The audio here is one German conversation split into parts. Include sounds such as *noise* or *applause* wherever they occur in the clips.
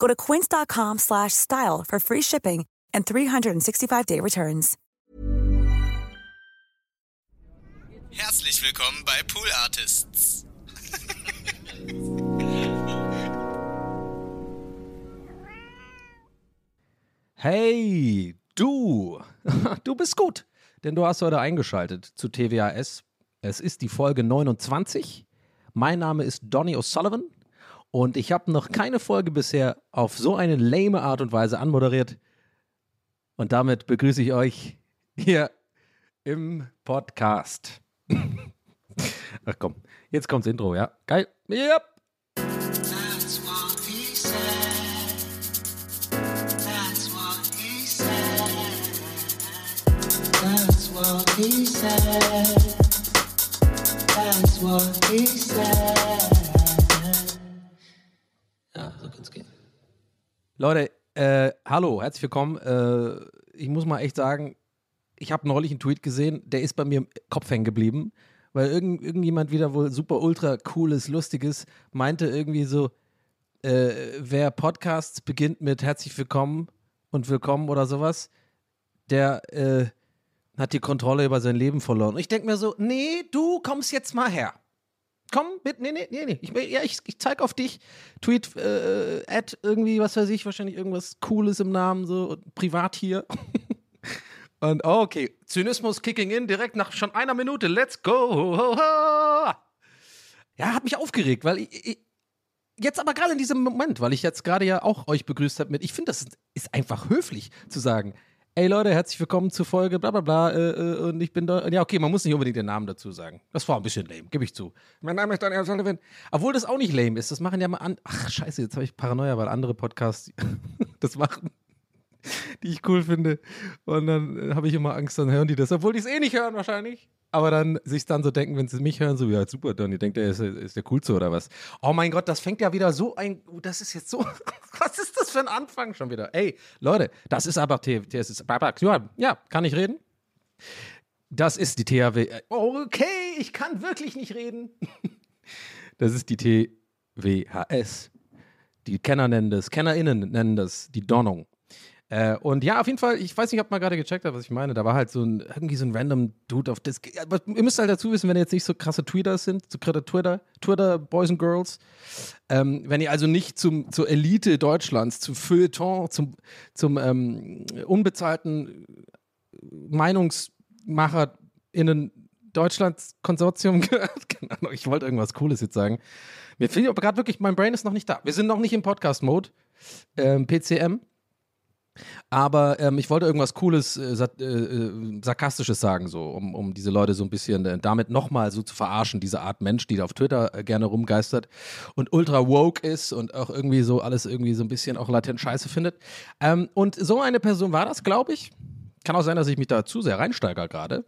Go to quince.com slash style for free shipping and 365-day returns. Herzlich willkommen bei Pool Artists. Hey, du! *laughs* Du bist gut, denn du hast heute eingeschaltet zu TWAS. Es ist die Folge 29. Mein Name ist Donny O'Sullivan und ich habe noch keine Folge bisher auf so eine lame Art und Weise anmoderiert. Und damit begrüße ich euch hier im Podcast. Ach komm, jetzt kommt's Intro, ja? Geil. Yep. That's what he said. That's what he said. Leute, äh, hallo, herzlich willkommen. Äh, ich muss mal echt sagen, ich habe neulich einen Tweet gesehen, der ist bei mir im Kopf hängen geblieben, weil irgend, irgendjemand wieder wohl super ultra cooles, lustiges meinte irgendwie so, äh, wer Podcasts beginnt mit herzlich willkommen und willkommen oder sowas, der äh, hat die Kontrolle über sein Leben verloren. Und ich denke mir so, nee, du kommst jetzt mal her. Komm, bitte, nee, nee, nee, nee. Ich, ja, ich, ich zeig auf dich. Tweet, äh, Ad, irgendwie, was weiß ich, wahrscheinlich irgendwas Cooles im Namen, so privat hier. *laughs* Und oh, okay, Zynismus kicking in direkt nach schon einer Minute. Let's go. Ja, hat mich aufgeregt, weil ich, ich jetzt aber gerade in diesem Moment, weil ich jetzt gerade ja auch euch begrüßt habe mit, ich finde, das ist, ist einfach höflich zu sagen, ey Leute, herzlich willkommen zur Folge, bla bla bla, äh, äh, und ich bin da, ja okay, man muss nicht unbedingt den Namen dazu sagen. Das war ein bisschen lame, gebe ich zu. Mein Name ist Daniel Sullivan. Obwohl das auch nicht lame ist, das machen ja mal an, ach scheiße, jetzt habe ich Paranoia, weil andere Podcasts *laughs* das machen die ich cool finde. Und dann äh, habe ich immer Angst, dann hören die das, obwohl die es eh nicht hören wahrscheinlich. Aber dann sich dann so denken, wenn sie mich hören, so, ja, super, dann denkt er, ist, ist der coolste oder was? Oh mein Gott, das fängt ja wieder so ein, oh, das ist jetzt so, *laughs* was ist das für ein Anfang schon wieder? Ey, Leute, das ist aber, ist, ja, kann ich reden? Das ist die THW, okay, ich kann wirklich nicht reden. *laughs* Das ist die TWHS. Die Kenner nennen das, KennerInnen nennen das die Donnung. Äh, und ja, auf jeden Fall, ich weiß nicht, ob man gerade gecheckt hat, was ich meine. Da war halt so ein, irgendwie so ein random Dude auf das. Aber ihr müsst halt dazu wissen, wenn ihr jetzt nicht so krasse Tweeters sind, so krasse Twitter, Twitter Boys and Girls, ähm, wenn ihr also nicht zum, zur Elite Deutschlands, zum Feuilleton, zum, zum ähm, unbezahlten MeinungsmacherInnen Deutschlands Konsortium *laughs* gehört, keine Ahnung, ich wollte irgendwas Cooles jetzt sagen. Mir fehlt aber gerade wirklich, mein Brain ist noch nicht da. Wir sind noch nicht im Podcast-Mode. Ähm, PCM. Aber ähm, ich wollte irgendwas Cooles, äh, sat- äh, Sarkastisches sagen, so, um, um diese Leute so ein bisschen äh, damit nochmal so zu verarschen, diese Art Mensch, die da auf Twitter äh, gerne rumgeistert und ultra woke ist und auch irgendwie so alles irgendwie so ein bisschen auch latent scheiße findet. Ähm, und so eine Person war das, glaube ich. Kann auch sein, dass ich mich da zu sehr reinsteigere gerade.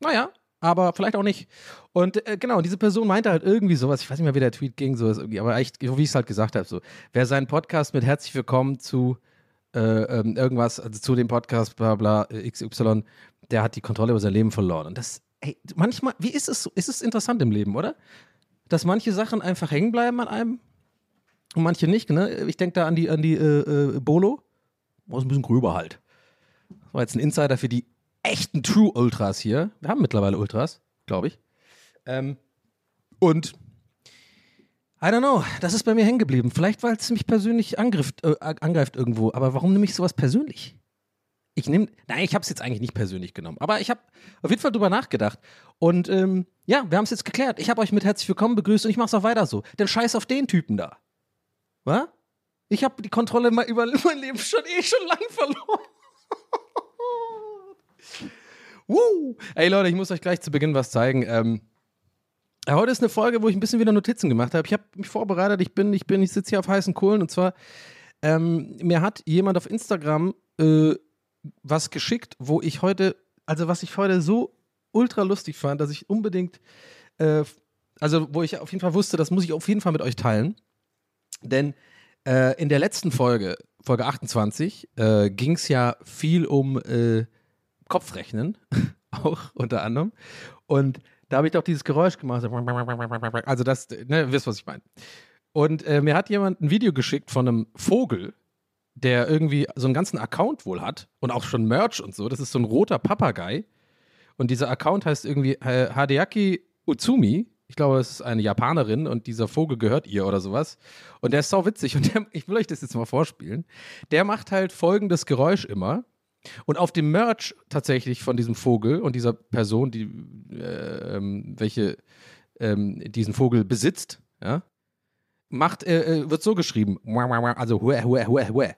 Naja, aber vielleicht auch nicht. Und äh, genau, diese Person meinte halt irgendwie sowas, ich weiß nicht mehr, wie der Tweet ging, so ist irgendwie, aber echt, wie ich es halt gesagt habe, so, wer seinen Podcast mit herzlich willkommen zu äh, ähm, irgendwas, also zu dem Podcast, bla bla, äh, XY, der hat die Kontrolle über sein Leben verloren. Und das, ey, manchmal, wie ist es so? Ist es interessant im Leben, oder? Dass manche Sachen einfach hängen bleiben an einem und manche nicht, ne? Ich denke da an die, an die äh, äh, Bolo. Oh, ist ein bisschen gröber halt. Das war jetzt ein Insider für die echten True Ultras hier. Wir haben mittlerweile Ultras, glaube ich. Ähm, und I don't know, das ist bei mir hängen geblieben. Vielleicht, weil es mich persönlich angriff, äh, angreift irgendwo. Aber warum nehme ich sowas persönlich? ich nehme, nein, ich habe es jetzt eigentlich nicht persönlich genommen, aber ich habe auf jeden Fall drüber nachgedacht. Und ähm, ja, wir haben es jetzt geklärt. Ich habe euch mit herzlich willkommen begrüßt und ich mache es auch weiter so. Denn scheiß auf den Typen da. Was? Ich habe die Kontrolle mal über *laughs* mein Leben schon eh schon lang verloren. *laughs* Woo. Ey Leute, ich muss euch gleich zu Beginn was zeigen. Ähm, heute ist eine Folge, wo ich ein bisschen wieder Notizen gemacht habe. Ich habe mich vorbereitet. Ich bin, ich bin, ich sitze hier auf heißen Kohlen und zwar ähm, mir hat jemand auf Instagram äh, was geschickt, wo ich heute, also was ich heute so ultra lustig fand, dass ich unbedingt, äh, also wo ich auf jeden Fall wusste, das muss ich auf jeden Fall mit euch teilen. Denn äh, in der letzten Folge, Folge 28, äh, ging es ja viel um äh, Kopfrechnen, *laughs* auch unter anderem. Und da habe ich doch dieses Geräusch gemacht. Also das, ne, wisst, was ich meine. Und äh, mir hat jemand ein Video geschickt von einem Vogel, der irgendwie so einen ganzen Account wohl hat und auch schon Merch und so. Das ist so ein roter Papagei. Und dieser Account heißt irgendwie äh, Hadeaki Utsumi. Ich glaube, es ist eine Japanerin und dieser Vogel gehört ihr oder sowas. Und der ist sau witzig und der, ich will euch das jetzt mal vorspielen. Der macht halt folgendes Geräusch immer. Und auf dem Merch tatsächlich von diesem Vogel und dieser Person, die äh, ähm, welche ähm, diesen Vogel besitzt, ja, macht, äh, äh wird so geschrieben. Also, hue, hue, hue, hue.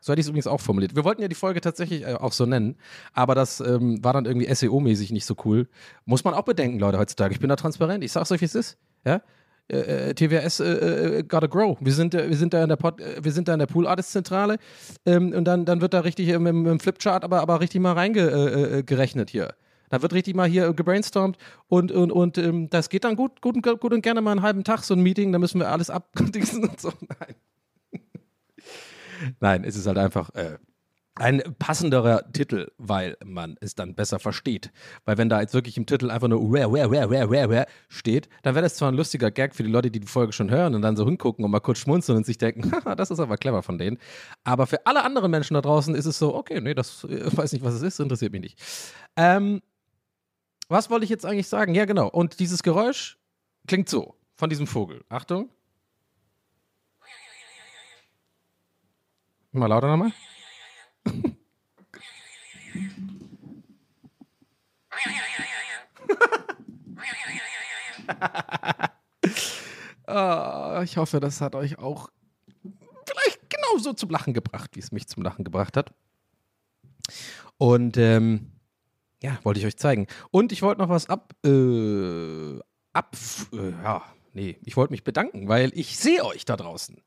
So hätte ich es übrigens auch formuliert. Wir wollten ja die Folge tatsächlich äh, auch so nennen, aber das ähm, war dann irgendwie SEO-mäßig nicht so cool. Muss man auch bedenken, Leute, heutzutage. Ich bin da transparent. Ich sag's euch, wie es ist. Ja? Äh, äh TWS äh, gotta grow. Wir sind, wir sind da in der Pod, wir sind da in der Pool Artist Zentrale ähm, und dann, dann wird da richtig im, im Flipchart aber, aber richtig mal reingerechnet hier. Da wird richtig mal hier gebrainstormt und, und, und ähm, das geht dann gut, gut, gut und gerne mal einen halben Tag so ein Meeting, da müssen wir alles abdingsen und so. *laughs* Nein. Nein, es ist halt einfach äh, ein passenderer Titel, weil man es dann besser versteht. Weil wenn da jetzt wirklich im Titel einfach nur where, where, where, where, where, where steht, dann wäre das zwar ein lustiger Gag für die Leute, die die Folge schon hören und dann so hingucken und mal kurz schmunzeln und sich denken, *laughs* das ist aber clever von denen. Aber für alle anderen Menschen da draußen ist es so, okay, nee, das äh, *laughs* weiß nicht, was es ist, interessiert mich nicht. Ähm, was wollte ich jetzt eigentlich sagen? Ja, genau. Und dieses Geräusch klingt so von diesem Vogel. Achtung. Mal lauter nochmal. Oh, *laughs* ich hoffe, das hat euch auch vielleicht genauso zum Lachen gebracht, wie es mich zum Lachen gebracht hat. Und ähm, ja, wollte ich euch zeigen. Und ich wollte noch was ab, äh, ab, äh, ja, nee, ich wollte mich bedanken, weil ich sehe euch da draußen.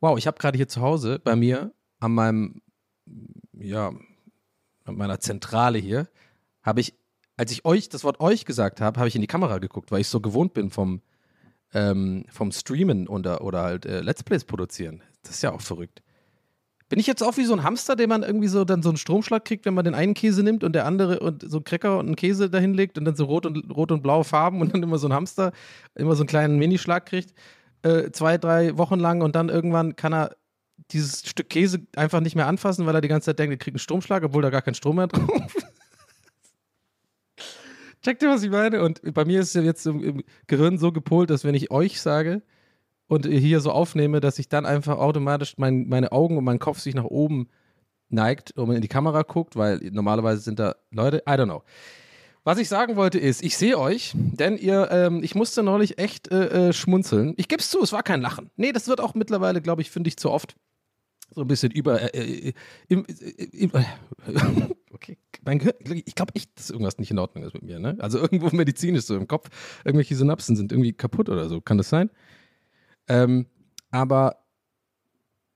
Wow, ich habe gerade hier zu Hause bei mir an meinem, ja, an meiner Zentrale hier, habe ich, als ich euch, das Wort euch gesagt habe, habe ich in die Kamera geguckt, weil ich so gewohnt bin vom, ähm, vom Streamen oder, oder halt äh, Let's Plays produzieren. Das ist ja auch verrückt. Bin ich jetzt auch wie so ein Hamster, den man irgendwie so dann so einen Stromschlag kriegt, wenn man den einen Käse nimmt und der andere und so einen Cracker und einen Käse dahin legt und dann so rot und, rot und blaue Farben und dann immer so ein Hamster immer so einen kleinen Minischlag kriegt, äh, zwei, drei Wochen lang und dann irgendwann kann er dieses Stück Käse einfach nicht mehr anfassen, weil er die ganze Zeit denkt, er kriegt einen Stromschlag, obwohl da gar kein Strom mehr drauf ist. *laughs* Checkt ihr, was ich meine? Und bei mir ist es jetzt im, im Gehirn so gepolt, dass wenn ich euch sage, und hier so aufnehme, dass ich dann einfach automatisch mein, meine Augen und mein Kopf sich nach oben neigt und in die Kamera guckt, weil normalerweise sind da Leute, I don't know. Was ich sagen wollte ist, ich sehe euch, denn ihr, ähm, ich musste neulich echt äh, äh, schmunzeln. Ich gebe es zu, es war kein Lachen. Nee, das wird auch mittlerweile, glaube ich, finde ich zu oft so ein bisschen über. Äh, äh im, äh, im, äh, *laughs* okay, mein Gehirn, ich glaube echt, dass irgendwas nicht in Ordnung ist mit mir. Ne? Also irgendwo *laughs* medizinisch so im Kopf, irgendwelche Synapsen sind irgendwie kaputt oder so. Kann das sein? Ähm, aber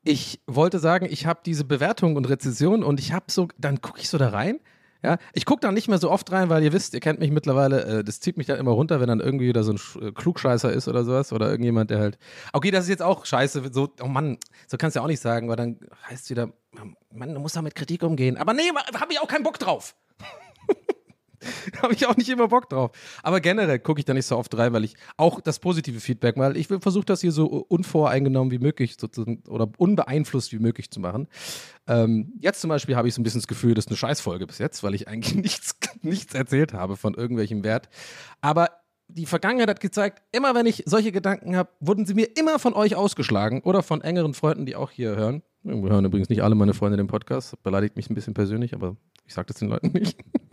ich wollte sagen, ich habe diese Bewertung und Rezession und ich habe so, dann gucke ich so da rein. Ja, ich gucke da nicht mehr so oft rein, weil ihr wisst, ihr kennt mich mittlerweile, äh, das zieht mich dann immer runter, wenn dann irgendwie wieder so ein Sch äh, Klugscheißer ist oder sowas oder irgendjemand, der halt, okay, das ist jetzt auch scheiße, so, oh Mann, so kannst du ja auch nicht sagen, weil dann heißt es wieder, Mann, du musst da mit Kritik umgehen. Aber nee, habe ich auch keinen Bock drauf. *laughs* habe ich auch nicht immer Bock drauf. Aber generell gucke ich da nicht so oft rein, weil ich auch das positive Feedback, weil ich versuche das hier so unvoreingenommen wie möglich oder unbeeinflusst wie möglich zu machen. Ähm, jetzt zum Beispiel habe ich so ein bisschen das Gefühl, das ist eine Scheißfolge bis jetzt, weil ich eigentlich *laughs* nichts, nichts erzählt habe von irgendwelchem Wert. Aber die Vergangenheit hat gezeigt, immer wenn ich solche Gedanken habe, wurden sie mir immer von euch ausgeschlagen oder von engeren Freunden, die auch hier hören. Wir hören übrigens nicht alle meine Freunde den Podcast. Beleidigt mich ein bisschen persönlich, aber ich sage das den Leuten nicht. *laughs*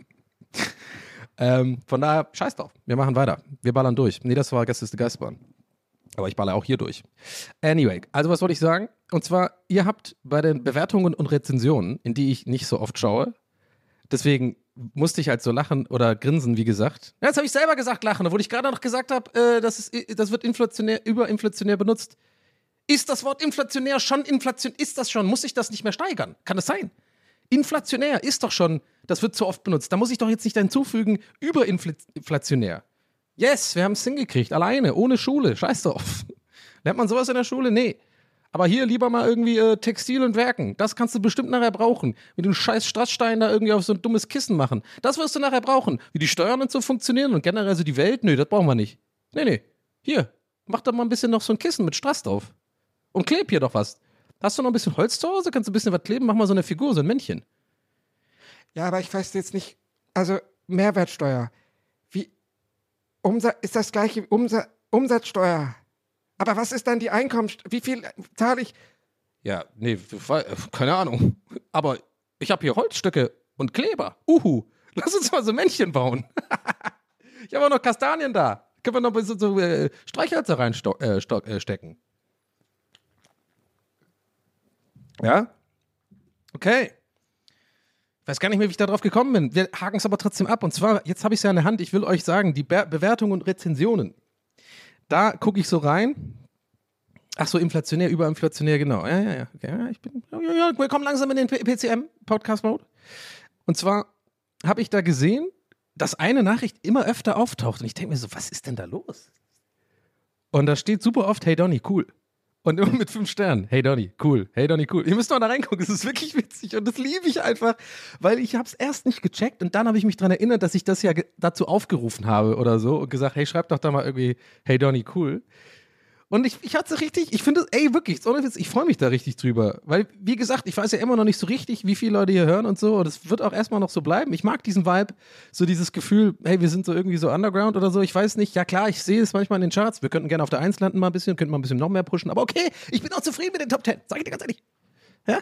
ähm, von daher, scheiß drauf. Wir machen weiter. Wir ballern durch. Nee, das war Gäste ist die Geistbahn. Aber ich baller auch hier durch. Anyway, also was wollte ich sagen? Und zwar, ihr habt bei den Bewertungen und Rezensionen, in die ich nicht so oft schaue, deswegen musste ich halt so lachen oder grinsen, wie gesagt. Ja, jetzt habe ich selber gesagt lachen, obwohl ich gerade noch gesagt habe, äh, das, ist, das wird inflationär, überinflationär benutzt. Ist das Wort inflationär schon inflation? Ist das schon? Muss ich das nicht mehr steigern? Kann das sein? Inflationär ist doch schon, das wird zu oft benutzt. Da muss ich doch jetzt nicht hinzufügen, überinflationär. Yes, wir haben es hingekriegt, alleine, ohne Schule, scheiß drauf. *laughs* Lernt man sowas in der Schule? Nee. Aber hier lieber mal irgendwie äh, Textil und Werken. Das kannst du bestimmt nachher brauchen. Mit dem scheiß Strassstein da irgendwie auf so ein dummes Kissen machen. Das wirst du nachher brauchen. Wie die Steuern und so funktionieren und generell so die Welt. Nö, das brauchen wir nicht. Nee, nee. Hier, mach doch mal ein bisschen noch so ein Kissen mit Strass drauf. Und kleb hier doch was. Hast du noch ein bisschen Holz zu Hause? Kannst du ein bisschen was kleben? Mach mal so eine Figur, so ein Männchen. Ja, aber ich weiß jetzt nicht, also Mehrwertsteuer. Wie Umsatz ist das gleiche wie Umsa Umsatzsteuer. Aber was ist dann die Einkommenssteuer? Wie viel zahle ich? Ja, nee, keine Ahnung. Aber ich habe hier Holzstücke und Kleber. Uhu. Lass uns mal so Männchen bauen. *laughs* ich habe auch noch Kastanien da. Können wir noch so, so äh, Streichhölzer reinstecken. Äh, ja? Okay. Ich weiß gar nicht mehr, wie ich darauf gekommen bin. Wir haken es aber trotzdem ab. Und zwar, jetzt habe ich es ja in der Hand. Ich will euch sagen, die Be Bewertungen und Rezensionen. Da gucke ich so rein. Ach so, inflationär, überinflationär, genau. Ja, ja, ja. Okay, ja ich bin, ja, ja, wir kommen langsam in den PCM-Podcast-Mode. Und zwar habe ich da gesehen, dass eine Nachricht immer öfter auftaucht. Und ich denke mir so, was ist denn da los? Und da steht super oft, hey Donny, cool. Und immer mit fünf Sternen. Hey Donny, cool. Hey Donny, cool. Ihr müsst mal da reingucken. Es ist wirklich witzig und das liebe ich einfach, weil ich habe es erst nicht gecheckt und dann habe ich mich daran erinnert, dass ich das ja dazu aufgerufen habe oder so und gesagt, hey, schreib doch da mal irgendwie Hey Donny, cool. Und ich, ich hatte richtig, ich finde ey, wirklich, ich freue mich da richtig drüber. Weil, wie gesagt, ich weiß ja immer noch nicht so richtig, wie viele Leute hier hören und so. Und es wird auch erstmal noch so bleiben. Ich mag diesen Vibe, so dieses Gefühl, hey, wir sind so irgendwie so underground oder so. Ich weiß nicht, ja klar, ich sehe es manchmal in den Charts. Wir könnten gerne auf der 1 landen mal ein bisschen, könnten mal ein bisschen noch mehr pushen. Aber okay, ich bin auch zufrieden mit den Top 10. Sag ich dir ganz ehrlich. Ja?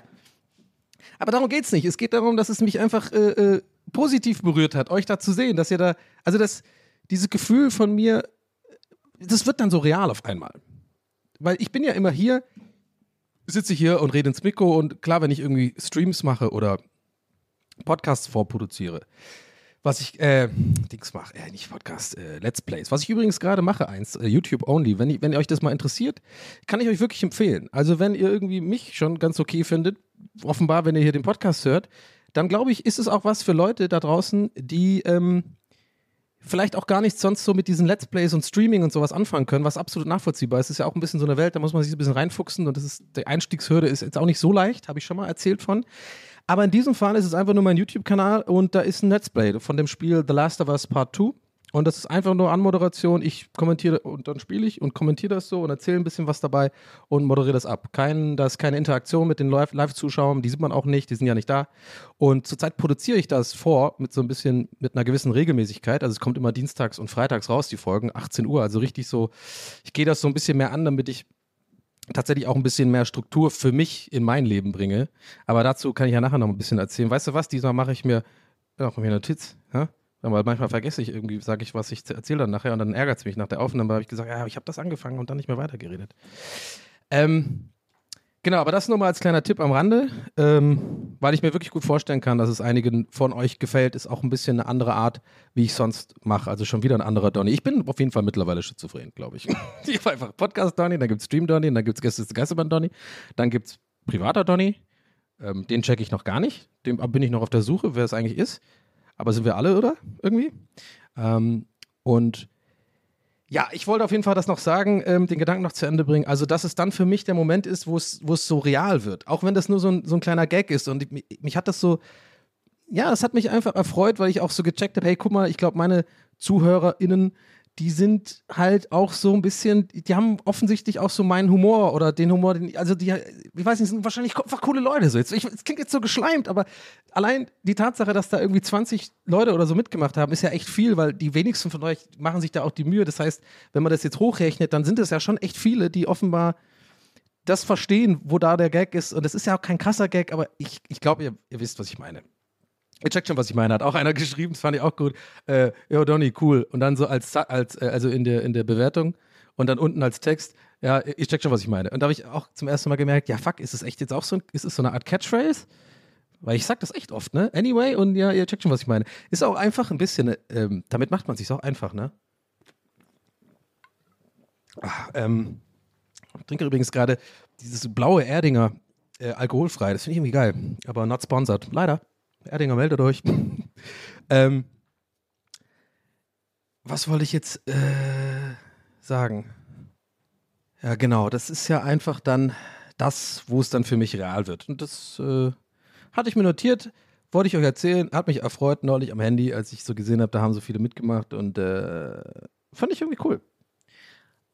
Aber darum geht es nicht. Es geht darum, dass es mich einfach äh, äh, positiv berührt hat, euch da zu sehen, dass ihr da, also das, dieses Gefühl von mir, das wird dann so real auf einmal weil ich bin ja immer hier, sitze hier und rede ins Mikro und klar, wenn ich irgendwie Streams mache oder Podcasts vorproduziere, was ich, äh, Dings mache, äh, nicht Podcast, äh, Let's Plays, was ich übrigens gerade mache, eins, äh, YouTube only, wenn, ich, wenn ihr euch das mal interessiert, kann ich euch wirklich empfehlen. Also wenn ihr irgendwie mich schon ganz okay findet, offenbar, wenn ihr hier den Podcast hört, dann glaube ich, ist es auch was für Leute da draußen, die, ähm, vielleicht auch gar nichts sonst so mit diesen Let's Plays und Streaming und sowas anfangen können, was absolut nachvollziehbar ist. Es ist ja auch ein bisschen so eine Welt, da muss man sich ein bisschen reinfuchsen und das ist, die Einstiegshürde ist jetzt auch nicht so leicht, habe ich schon mal erzählt von. Aber in diesem Fall ist es einfach nur mein YouTube-Kanal und da ist ein Let's Play von dem Spiel The Last of Us Part 2. Und das ist einfach nur Anmoderation. Ich kommentiere und dann spiele ich und kommentiere das so und erzähle ein bisschen was dabei und moderiere das ab. Kein, da ist keine Interaktion mit den Live-Zuschauern, die sieht man auch nicht, die sind ja nicht da. Und zurzeit produziere ich das vor mit so ein bisschen, mit einer gewissen Regelmäßigkeit. Also es kommt immer dienstags und freitags raus, die Folgen, 18 Uhr. Also richtig so, ich gehe das so ein bisschen mehr an, damit ich tatsächlich auch ein bisschen mehr Struktur für mich in mein Leben bringe. Aber dazu kann ich ja nachher noch ein bisschen erzählen. Weißt du was, diesmal mache ich mir, ja, mir Notiz, ja? Weil manchmal vergesse ich irgendwie, sage ich, was ich erzähle dann nachher und dann ärgert es mich nach der Aufnahme. habe ich gesagt, ja, ich habe das angefangen und dann nicht mehr weitergeredet. Ähm, genau, aber das nur mal als kleiner Tipp am Rande, ähm, weil ich mir wirklich gut vorstellen kann, dass es einigen von euch gefällt, ist auch ein bisschen eine andere Art, wie ich sonst mache. Also schon wieder ein anderer Donny. Ich bin auf jeden Fall mittlerweile schizophren, glaube ich. *laughs* ich habe einfach Podcast Donny, dann gibt es Stream Donny, dann gibt es Gäste Geisterbahn Donny, dann gibt es privater Donny. Ähm, den checke ich noch gar nicht. Dem bin ich noch auf der Suche, wer es eigentlich ist. Aber sind wir alle, oder? Irgendwie? Ähm, und ja, ich wollte auf jeden Fall das noch sagen, ähm, den Gedanken noch zu Ende bringen. Also, dass es dann für mich der Moment ist, wo es so real wird. Auch wenn das nur so ein, so ein kleiner Gag ist. Und mich, mich hat das so, ja, das hat mich einfach erfreut, weil ich auch so gecheckt habe, hey, guck mal, ich glaube, meine ZuhörerInnen die sind halt auch so ein bisschen, die haben offensichtlich auch so meinen Humor oder den Humor, den, also die, ich weiß nicht, sind wahrscheinlich einfach coole Leute. So. Jetzt, ich, es klingt jetzt so geschleimt, aber allein die Tatsache, dass da irgendwie 20 Leute oder so mitgemacht haben, ist ja echt viel, weil die wenigsten von euch machen sich da auch die Mühe. Das heißt, wenn man das jetzt hochrechnet, dann sind es ja schon echt viele, die offenbar das verstehen, wo da der Gag ist. Und es ist ja auch kein krasser Gag, aber ich, ich glaube, ihr, ihr wisst, was ich meine. Ihr checkt schon, was ich meine. Hat auch einer *laughs* geschrieben, das fand ich auch gut. Äh, ja, Donny, cool. Und dann so als, als äh, also in der, in der Bewertung und dann unten als Text, ja, ich check schon, was ich meine. Und da habe ich auch zum ersten Mal gemerkt, ja, fuck, ist es echt jetzt auch so, ist es so eine Art Catchphrase? Weil ich sag das echt oft, ne? Anyway, und ja, ihr checkt schon, was ich meine. Ist auch einfach ein bisschen, ähm, damit macht man sich auch einfach, ne? Ach, ähm, ich trinke übrigens gerade dieses blaue Erdinger äh, alkoholfrei. Das finde ich irgendwie geil, aber not sponsored. Leider. Erdinger, meldet euch. *laughs* ähm, was wollte ich jetzt äh, sagen? Ja, genau. Das ist ja einfach dann das, wo es dann für mich real wird. Und das äh, hatte ich mir notiert, wollte ich euch erzählen. Hat mich erfreut neulich am Handy, als ich so gesehen habe, da haben so viele mitgemacht und äh, fand ich irgendwie cool.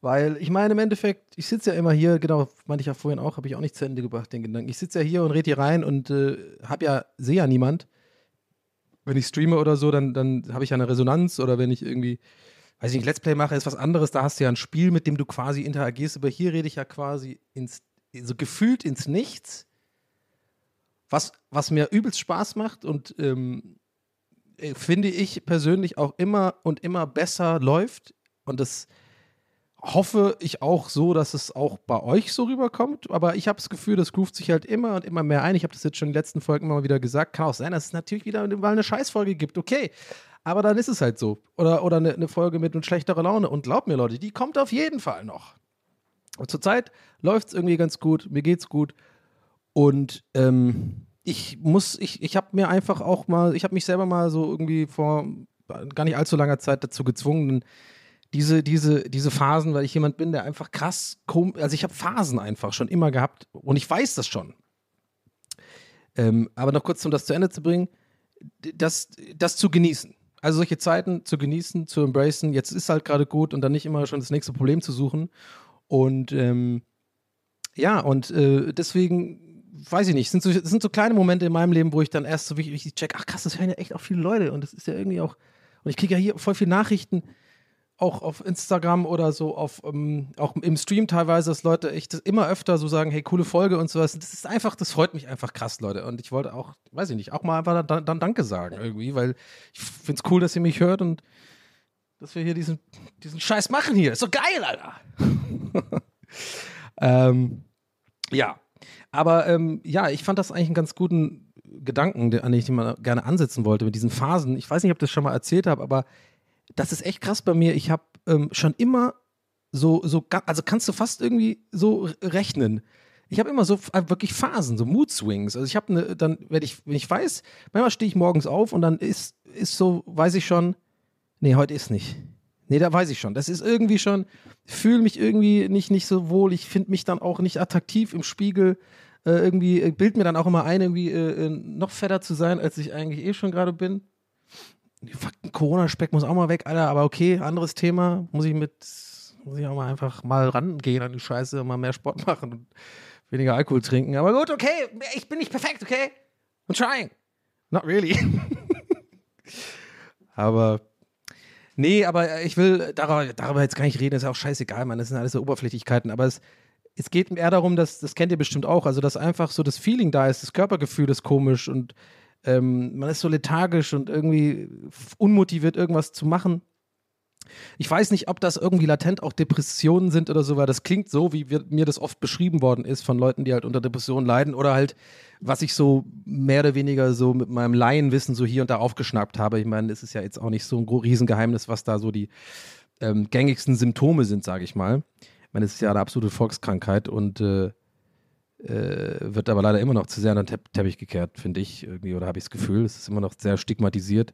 Weil ich meine, im Endeffekt, ich sitze ja immer hier, genau, meinte ich ja vorhin auch, habe ich auch nicht zu Ende gebracht, den Gedanken. Ich sitze ja hier und rede hier rein und äh, habe ja, sehe ja niemand. Wenn ich streame oder so, dann, dann habe ich ja eine Resonanz oder wenn ich irgendwie, weiß ich nicht, Let's Play mache, ist was anderes, da hast du ja ein Spiel, mit dem du quasi interagierst, aber hier rede ich ja quasi ins, so gefühlt ins Nichts, was, was mir übelst Spaß macht und ähm, äh, finde ich persönlich auch immer und immer besser läuft und das hoffe ich auch so, dass es auch bei euch so rüberkommt. Aber ich habe das Gefühl, das groovt sich halt immer und immer mehr ein. Ich habe das jetzt schon in den letzten Folgen immer wieder gesagt. Kann auch sein, dass es natürlich wieder mal eine Scheißfolge gibt. Okay. Aber dann ist es halt so. Oder, oder eine, eine Folge mit schlechterer Laune. Und glaubt mir, Leute, die kommt auf jeden Fall noch. Und zurzeit läuft es irgendwie ganz gut. Mir geht's gut. Und ähm, ich muss, ich, ich habe mir einfach auch mal, ich habe mich selber mal so irgendwie vor gar nicht allzu langer Zeit dazu gezwungen, diese, diese, diese Phasen, weil ich jemand bin, der einfach krass, also ich habe Phasen einfach schon immer gehabt und ich weiß das schon. Ähm, aber noch kurz, um das zu Ende zu bringen, das, das zu genießen. Also solche Zeiten zu genießen, zu embracen, jetzt ist halt gerade gut und dann nicht immer schon das nächste Problem zu suchen. Und ähm, ja, und äh, deswegen, weiß ich nicht, sind so, das sind so kleine Momente in meinem Leben, wo ich dann erst so richtig check, ach krass, das hören ja echt auch viele Leute und das ist ja irgendwie auch, und ich kriege ja hier voll viele Nachrichten, auch auf Instagram oder so, auf, ähm, auch im Stream teilweise, dass Leute echt immer öfter so sagen, hey, coole Folge und sowas. Das ist einfach, das freut mich einfach krass, Leute. Und ich wollte auch, weiß ich nicht, auch mal einfach dann, dann Danke sagen irgendwie, weil ich finde es cool, dass ihr mich hört und dass wir hier diesen, diesen Scheiß machen hier. Ist so geil, Alter. *laughs* ähm, ja. Aber ähm, ja, ich fand das eigentlich einen ganz guten Gedanken, an den ich mal gerne ansetzen wollte mit diesen Phasen. Ich weiß nicht, ob ich das schon mal erzählt habe, aber das ist echt krass bei mir. Ich habe ähm, schon immer so, so, also kannst du fast irgendwie so rechnen. Ich habe immer so äh, wirklich Phasen, so Mood Swings. Also ich habe ne, dann, wenn ich, wenn ich weiß, manchmal stehe ich morgens auf und dann ist, ist so, weiß ich schon, nee, heute ist nicht. Nee, da weiß ich schon. Das ist irgendwie schon, fühle mich irgendwie nicht, nicht so wohl. Ich finde mich dann auch nicht attraktiv im Spiegel. Äh, irgendwie äh, bild mir dann auch immer ein, irgendwie äh, äh noch fetter zu sein, als ich eigentlich eh schon gerade bin. Corona-Speck muss auch mal weg, Alter, aber okay, anderes Thema. Muss ich mit, muss ich auch mal einfach mal rangehen an die Scheiße, mal mehr Sport *laughs* machen und weniger Alkohol trinken. Aber gut, okay, ich bin nicht perfekt, okay? I'm trying. Not really. *laughs* aber nee, aber ich will darüber, darüber jetzt gar nicht reden, ist ja auch scheißegal, man, das sind alles so Oberflächlichkeiten, aber es, es geht eher darum, dass, das kennt ihr bestimmt auch, also dass einfach so das Feeling da ist, das Körpergefühl ist komisch und ähm, man ist so lethargisch und irgendwie unmotiviert, irgendwas zu machen. Ich weiß nicht, ob das irgendwie latent auch Depressionen sind oder so, weil das klingt so, wie wir, mir das oft beschrieben worden ist von Leuten, die halt unter Depressionen leiden oder halt, was ich so mehr oder weniger so mit meinem Laienwissen so hier und da aufgeschnappt habe. Ich meine, es ist ja jetzt auch nicht so ein Riesengeheimnis, was da so die ähm, gängigsten Symptome sind, sage ich mal. Ich meine, es ist ja eine absolute Volkskrankheit und äh, äh, wird aber leider immer noch zu sehr an den Te Teppich gekehrt, finde ich irgendwie, oder habe ich das Gefühl, es ist immer noch sehr stigmatisiert.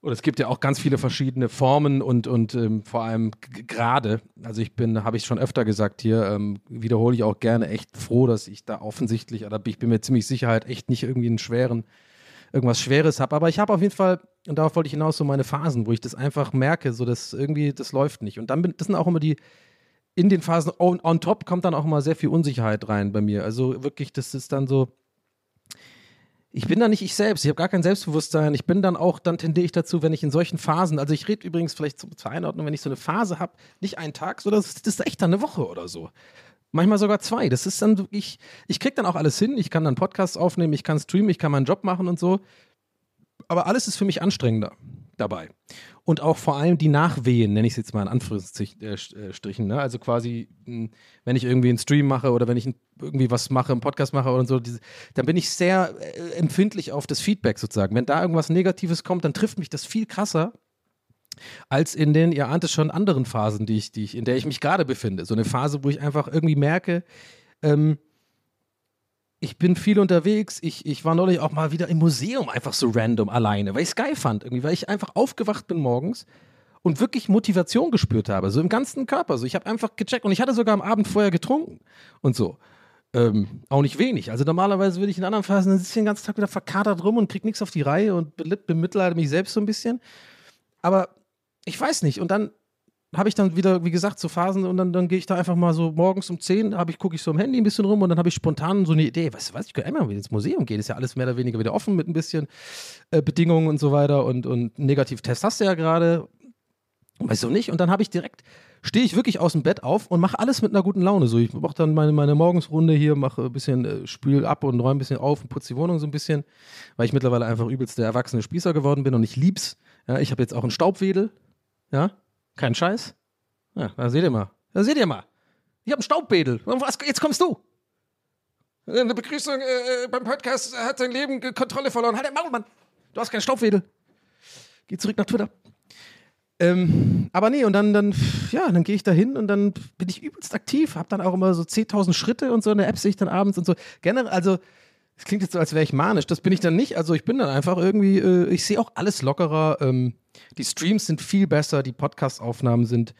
Und es gibt ja auch ganz viele verschiedene Formen und, und ähm, vor allem gerade, also ich bin, habe ich schon öfter gesagt hier, ähm, wiederhole ich auch gerne, echt froh, dass ich da offensichtlich, oder ich bin mir ziemlich sicher halt echt nicht irgendwie einen schweren, irgendwas Schweres habe. Aber ich habe auf jeden Fall, und darauf wollte ich hinaus, so meine Phasen, wo ich das einfach merke, so dass irgendwie, das läuft nicht. Und dann bin, das sind auch immer die, in den Phasen on, on top kommt dann auch immer sehr viel Unsicherheit rein bei mir. Also wirklich, das ist dann so, ich bin da nicht ich selbst, ich habe gar kein Selbstbewusstsein. Ich bin dann auch, dann tendiere ich dazu, wenn ich in solchen Phasen, also ich rede übrigens vielleicht zur Einordnung, wenn ich so eine Phase habe, nicht einen Tag, sondern das, ist echt dann eine Woche oder so. Manchmal sogar zwei. Das ist dann wirklich, ich krieg dann auch alles hin. Ich kann dann Podcasts aufnehmen, ich kann streamen, ich kann meinen Job machen und so. Aber alles ist für mich anstrengender dabei. Und auch vor allem die Nachwehen, nenne ich es jetzt mal in Anführungsstrichen. Ne? Also quasi, mh, wenn ich irgendwie einen Stream mache oder wenn ich irgendwie was mache, einen Podcast mache oder so, dann bin ich sehr äh, empfindlich auf das Feedback sozusagen. Wenn da irgendwas Negatives kommt, dann trifft mich das viel krasser als in den, ihr ahnt es schon, anderen Phasen, die ich, die ich, in der ich mich gerade befinde. So eine Phase, wo ich einfach irgendwie merke, ähm, ich bin viel unterwegs. Ich, ich war neulich auch mal wieder im Museum, einfach so random alleine, weil ich es geil fand, irgendwie, weil ich einfach aufgewacht bin morgens und wirklich Motivation gespürt habe, so im ganzen Körper. So, ich habe einfach gecheckt und ich hatte sogar am Abend vorher getrunken und so. Ähm, auch nicht wenig. Also normalerweise würde ich in anderen Phasen, dann sitze ich den ganzen Tag wieder verkatert rum und krieg nichts auf die Reihe und bemitleide mich selbst so ein bisschen. Aber ich weiß nicht. Und dann habe ich dann wieder, wie gesagt, so Phasen und dann, dann gehe ich da einfach mal so morgens um 10, ich, gucke ich so am Handy ein bisschen rum und dann habe ich spontan so eine Idee, weißt du was, ich könnte einmal wieder ins Museum gehen, ist ja alles mehr oder weniger wieder offen mit ein bisschen äh, Bedingungen und so weiter und, und Negativtest hast du ja gerade, weißt du nicht, und dann habe ich direkt, stehe ich wirklich aus dem Bett auf und mache alles mit einer guten Laune, so ich mache dann meine, meine Morgensrunde hier, mache ein bisschen, äh, spül ab und räume ein bisschen auf und putze die Wohnung so ein bisschen, weil ich mittlerweile einfach übelst der erwachsene Spießer geworden bin und ich lieb's, ja, ich habe jetzt auch einen Staubwedel, ja, kein Scheiß. Ja, da seht ihr mal. Da seht ihr mal. Ich habe einen Staubbedel. Was, jetzt kommst du. Eine Begrüßung äh, beim Podcast hat sein Leben Kontrolle verloren. Halt, Maul, Mann. Du hast keinen Staubwedel. Geh zurück nach Twitter. Ähm, aber nee, und dann, dann, ja, dann gehe ich da hin und dann bin ich übelst aktiv, habe dann auch immer so 10.000 Schritte und so in der App sehe ich dann abends und so. Generell, also, es klingt jetzt so, als wäre ich manisch. Das bin ich dann nicht. Also, ich bin dann einfach irgendwie, äh, ich sehe auch alles lockerer. Ähm, die Streams sind viel besser, die Podcast-Aufnahmen sind,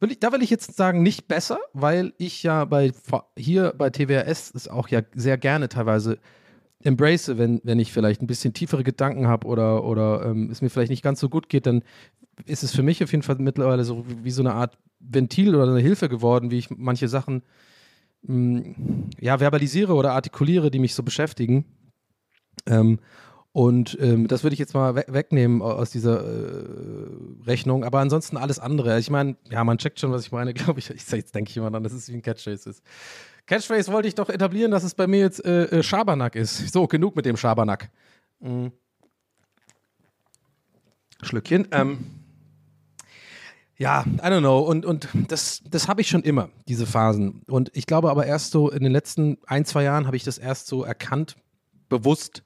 will ich, da will ich jetzt sagen, nicht besser, weil ich ja bei hier bei TWRS es auch ja sehr gerne teilweise embrace, wenn, wenn ich vielleicht ein bisschen tiefere Gedanken habe oder, oder ähm, es mir vielleicht nicht ganz so gut geht, dann ist es für mich auf jeden Fall mittlerweile so wie, so eine Art Ventil oder eine Hilfe geworden, wie ich manche Sachen ja, verbalisiere oder artikuliere, die mich so beschäftigen. Ähm, und ähm, das würde ich jetzt mal we wegnehmen aus dieser äh, Rechnung. Aber ansonsten alles andere. Ich meine, ja, man checkt schon, was ich meine, *laughs* glaube ich. ich jetzt denke ich immer dann, dass es wie ein Catchphrase ist. Catchphrase wollte ich doch etablieren, dass es bei mir jetzt äh, äh, Schabernack ist. So, genug mit dem Schabernack. Mhm. Schlückchen. Ähm, ja, I don't know. Und, und das, das habe ich schon immer, diese Phasen. Und ich glaube aber erst so in den letzten ein, zwei Jahren habe ich das erst so erkannt, bewusst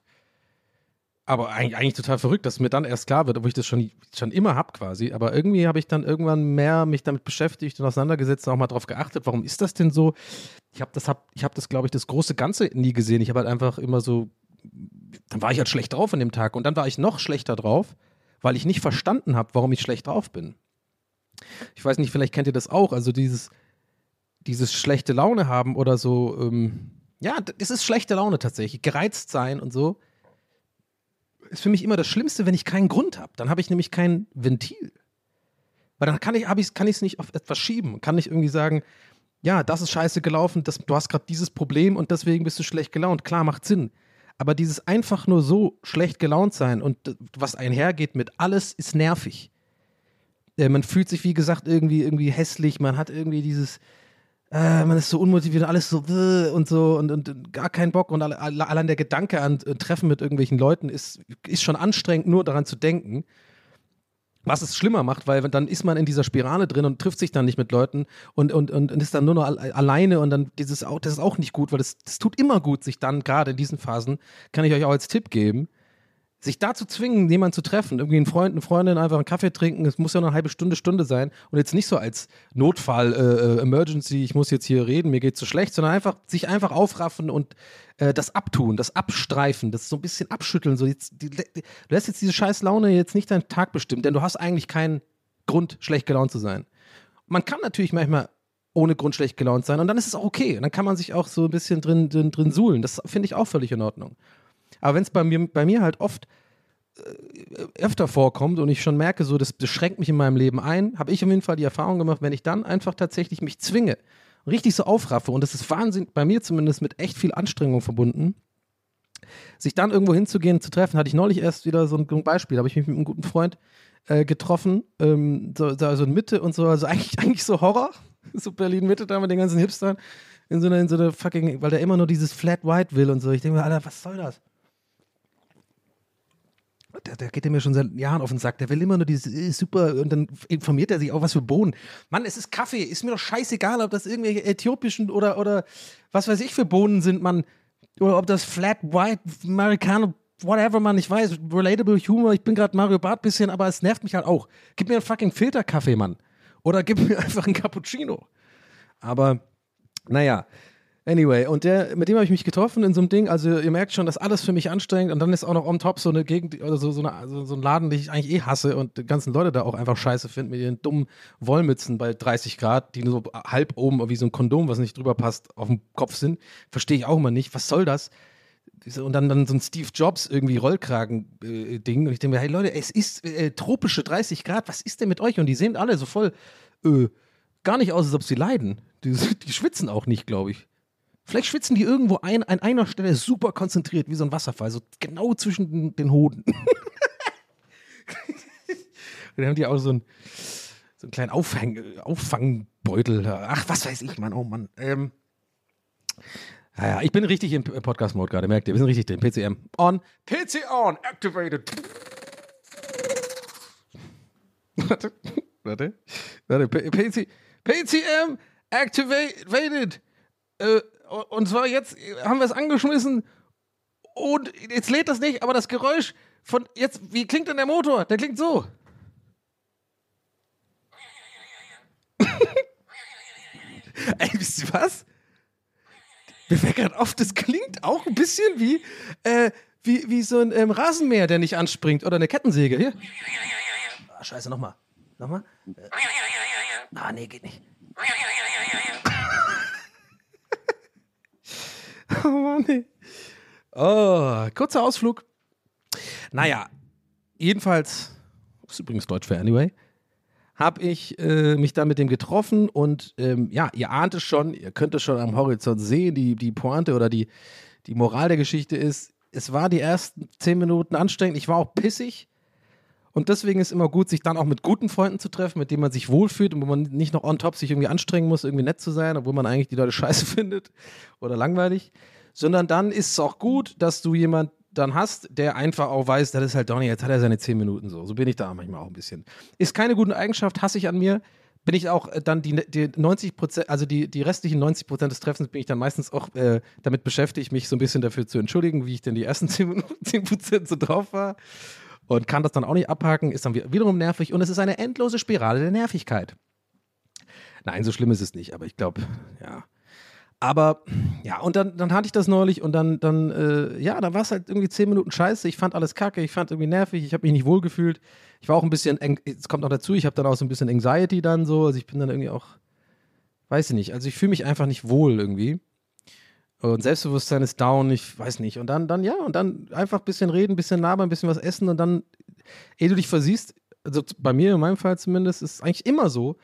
aber eigentlich, eigentlich, total verrückt, dass mir dann erst klar wird, obwohl ich das schon, schon immer habe quasi. Aber irgendwie habe ich dann irgendwann mehr mich damit beschäftigt und auseinandergesetzt und auch mal darauf geachtet, warum ist das denn so? Ich habe das, hab, hab das glaube ich, das große Ganze nie gesehen. Ich habe halt einfach immer so, dann war ich halt schlecht drauf an dem Tag und dann war ich noch schlechter drauf, weil ich nicht verstanden habe, warum ich schlecht drauf bin. Ich weiß nicht, vielleicht kennt ihr das auch, also dieses, dieses schlechte Laune haben oder so, ähm, ja, das ist schlechte Laune tatsächlich, gereizt sein und so ist für mich immer das Schlimmste, wenn ich keinen Grund habe. Dann habe ich nämlich kein Ventil. Weil dann kann ich es kann nicht auf etwas schieben. Kann nicht irgendwie sagen, ja, das ist scheiße gelaufen, das, du hast gerade dieses Problem und deswegen bist du schlecht gelaunt. Klar, macht Sinn. Aber dieses einfach nur so schlecht gelaunt sein und was einhergeht mit alles ist nervig. Äh, man fühlt sich, wie gesagt, irgendwie, irgendwie hässlich. Man hat irgendwie dieses, äh, man ist so unmotiviert, alles so und so und, und gar keinen Bock und allein der Gedanke an äh, Treffen mit irgendwelchen Leuten ist, ist schon anstrengend, nur daran zu denken. Was es schlimmer macht, weil dann ist man in dieser Spirale drin und trifft sich dann nicht mit Leuten und, und, und, ist dann nur noch alleine und dann dieses das ist auch nicht gut, weil das, das tut immer gut, sich dann gerade in diesen Phasen, kann ich euch auch als Tipp geben, sich dazu zwingen, jemanden zu treffen, irgendwie einen Freund, eine Freundin, einfach einen Kaffee trinken, es muss ja noch eine halbe Stunde, Stunde sein und jetzt nicht so als Notfall, äh, äh Emergency, ich muss jetzt hier reden, mir geht's so schlecht, sondern einfach sich einfach aufraffen und äh, das abtun, das abstreifen, das so ein bisschen abschütteln, so jetzt, die, die, du lässt jetzt diese scheiß Laune jetzt nicht deinen Tag bestimmen, denn du hast eigentlich keinen Grund, schlecht gelaunt zu sein. Man kann natürlich manchmal ohne Grund schlecht gelaunt sein und dann ist es auch okay. Und dann kann man sich auch so ein bisschen drin, drin, drin suhlen. Das finde ich auch völlig in Ordnung. Aber wenn es bei mir, bei mir halt oft äh, öfter vorkommt und ich schon merke, so das, das schränkt mich in meinem Leben ein, habe ich auf jeden Fall die Erfahrung gemacht, wenn ich dann einfach tatsächlich mich zwinge, richtig so aufraffe und das ist Wahnsinn, bei mir zumindest mit echt viel Anstrengung verbunden, sich dann irgendwo hinzugehen, zu treffen, hatte ich neulich erst wieder so ein, Beispiel, da habe ich mich mit einem guten Freund äh, getroffen, ähm, so, so, in Mitte und so, also eigentlich, *laughs* eigentlich so Horror, *laughs* so Berlin-Mitte da mit den ganzen Hipstern in so einer, in so einer fucking, weil der immer nur dieses Flat White will und so. Ich denke mir, Alter, was soll das? Der, der geht mir schon seit Jahren auf den Sack. Der will immer nur dieses äh, super und dann informiert er sich auch was für Bohnen. Mann, es ist Kaffee. Ist mir doch scheißegal, ob das irgendwelche äthiopischen oder, oder was weiß ich für Bohnen sind, Mann. Oder ob das Flat White, Americano, whatever, Mann. Ich weiß, relatable Humor. Ich bin gerade Mario Bart bisschen, aber es nervt mich halt auch. Gib mir einen fucking Filterkaffee, Mann. Oder gib *laughs* mir einfach einen Cappuccino. Aber, naja. Anyway, und der, mit dem habe ich mich getroffen in so einem Ding. Also ihr merkt schon, das ist alles für mich anstrengend. Und dann ist auch noch on top so eine Gegend oder so, so, eine, so, ein Laden, den ich eigentlich eh hasse und die ganzen Leute da auch einfach scheiße finden mit ihren dummen Wollmützen bei 30 Grad, die nur so halb oben wie so ein Kondom, was nicht drüber passt, auf dem Kopf sind. Verstehe ich auch immer nicht. Was soll das? Und dann, dann so ein Steve Jobs irgendwie Rollkragen-Ding. und ich denke mir, hey Leute, es ist äh, tropische 30 Grad, was ist denn mit euch? Und die sehen alle so voll äh, gar nicht aus, als ob sie leiden. Die, *laughs* die schwitzen auch nicht, glaube ich. Vielleicht schwitzen die irgendwo ein, an einer Stelle super konzentriert, wie so ein Wasserfall, so genau zwischen den, den Hoden. *laughs* dann haben die auch so, ein, so einen kleinen Aufhang, Auffangbeutel. Ach, was weiß ich, Mann, oh Mann. Ähm, naja, ich bin richtig im Podcast-Mode gerade, merkt ihr? Wir sind richtig drin. PCM on. PC on, activated. *laughs* warte, warte, warte. PC, PCM activated. Äh, und zwar jetzt haben wir es angeschmissen und jetzt lädt das nicht, aber das Geräusch von jetzt, wie klingt denn der Motor? Der klingt so. *laughs* Ey, wisst ihr was? Mir fällt gerade auf, das klingt auch ein bisschen wie, äh, wie, wie so ein ähm, Rasenmäher, der nicht anspringt oder eine Kettensäge. Hier. Ah, scheiße, nochmal. Nochmal. Äh. Ah, nee, geht nicht. *laughs* Oh Mann, ey. Oh, kurzer Ausflug. Naja, jedenfalls, ist übrigens Deutsch für Anyway, habe ich äh, mich dann mit dem getroffen und ähm, ja, ihr ahnt es schon, ihr könnt es schon am Horizont sehen, die, die Pointe oder die, die Moral der Geschichte ist, es war die ersten zehn Minuten anstrengend, ich war auch pissig und deswegen ist immer gut, sich dann auch mit guten Freunden zu treffen, mit denen man sich wohlfühlt und wo man nicht noch on top sich irgendwie anstrengen muss, irgendwie nett zu sein, obwohl man eigentlich die Leute *laughs* scheiße findet oder langweilig. Sondern dann ist es auch gut, dass du jemand dann hast, der einfach auch weiß, das ist halt Donny, jetzt hat er seine 10 Minuten so. So bin ich da manchmal auch ein bisschen. Ist keine gute Eigenschaft, hasse ich an mir. Bin ich auch äh, dann die, die 90 Prozent, also die, die restlichen 90 Prozent des Treffens bin ich dann meistens auch äh, damit beschäftigt, mich so ein bisschen dafür zu entschuldigen, wie ich denn die ersten *laughs* 10 Prozent so drauf war und kann das dann auch nicht abhaken, ist dann wiederum nervig und es ist eine endlose Spirale der Nervigkeit. Nein, so schlimm ist es nicht, aber ich glaube, ja. Aber ja, und dann, dann hatte ich das neulich und dann, dann äh, ja, da war es halt irgendwie zehn Minuten scheiße. Ich fand alles kacke, ich fand irgendwie nervig, ich habe mich nicht wohl gefühlt. Ich war auch ein bisschen, es kommt noch dazu, ich habe dann auch so ein bisschen Anxiety dann so, also ich bin dann irgendwie auch, weiß ich nicht, also ich fühle mich einfach nicht wohl irgendwie. Und Selbstbewusstsein ist down, ich weiß nicht. Und dann, dann, ja, und dann einfach ein bisschen reden, ein bisschen labern, ein bisschen was essen und dann, ehe du dich versiehst, also bei mir in meinem Fall zumindest, ist es eigentlich immer so,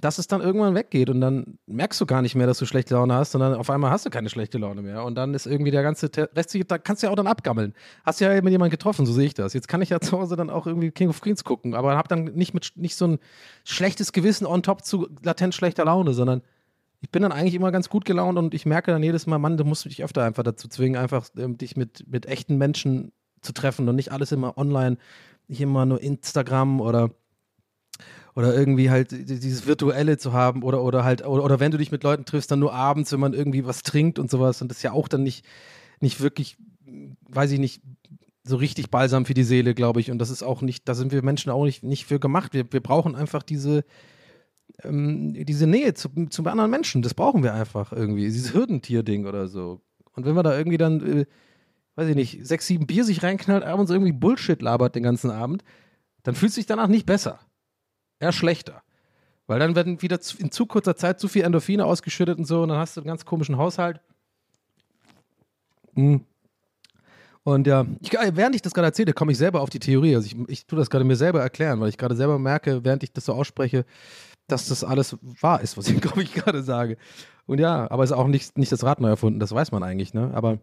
dass es dann irgendwann weggeht und dann merkst du gar nicht mehr, dass du schlechte Laune hast, sondern auf einmal hast du keine schlechte Laune mehr. Und dann ist irgendwie der ganze restliche, da kannst du ja auch dann abgammeln. Hast ja mit jemandem getroffen, so sehe ich das. Jetzt kann ich ja *laughs* zu Hause dann auch irgendwie King of Queens gucken, aber hab dann nicht mit nicht so ein schlechtes Gewissen on top zu latent schlechter Laune, sondern ich bin dann eigentlich immer ganz gut gelaunt und ich merke dann jedes Mal, Mann, du musst dich öfter einfach dazu zwingen, einfach ähm, dich mit, mit echten Menschen zu treffen und nicht alles immer online, nicht immer nur Instagram oder oder irgendwie halt dieses Virtuelle zu haben oder, oder halt, oder, oder wenn du dich mit Leuten triffst, dann nur abends, wenn man irgendwie was trinkt und sowas und das ist ja auch dann nicht, nicht wirklich, weiß ich nicht, so richtig balsam für die Seele, glaube ich. Und das ist auch nicht, da sind wir Menschen auch nicht, nicht für gemacht. Wir, wir brauchen einfach diese, ähm, diese Nähe zu, zu anderen Menschen. Das brauchen wir einfach irgendwie. Dieses Hürdentier-Ding oder so. Und wenn man da irgendwie dann, äh, weiß ich nicht, sechs, sieben Bier sich reinknallt, abends irgendwie Bullshit labert den ganzen Abend, dann fühlt sich danach nicht besser eher schlechter. Weil dann werden wieder in zu kurzer Zeit zu viel Endorphine ausgeschüttet und so und dann hast du einen ganz komischen Haushalt. Mhm. Und ja, ich, während ich das gerade erzähle, komme ich selber auf die Theorie. Also ich, ich tue das gerade mir selber erklären, weil ich gerade selber merke, während ich das so ausspreche, dass das alles wahr ist, was ich, *laughs* glaube ich, gerade sage. Und ja, aber es ist auch nicht, nicht das Rad neu erfunden, das weiß man eigentlich, ne? Aber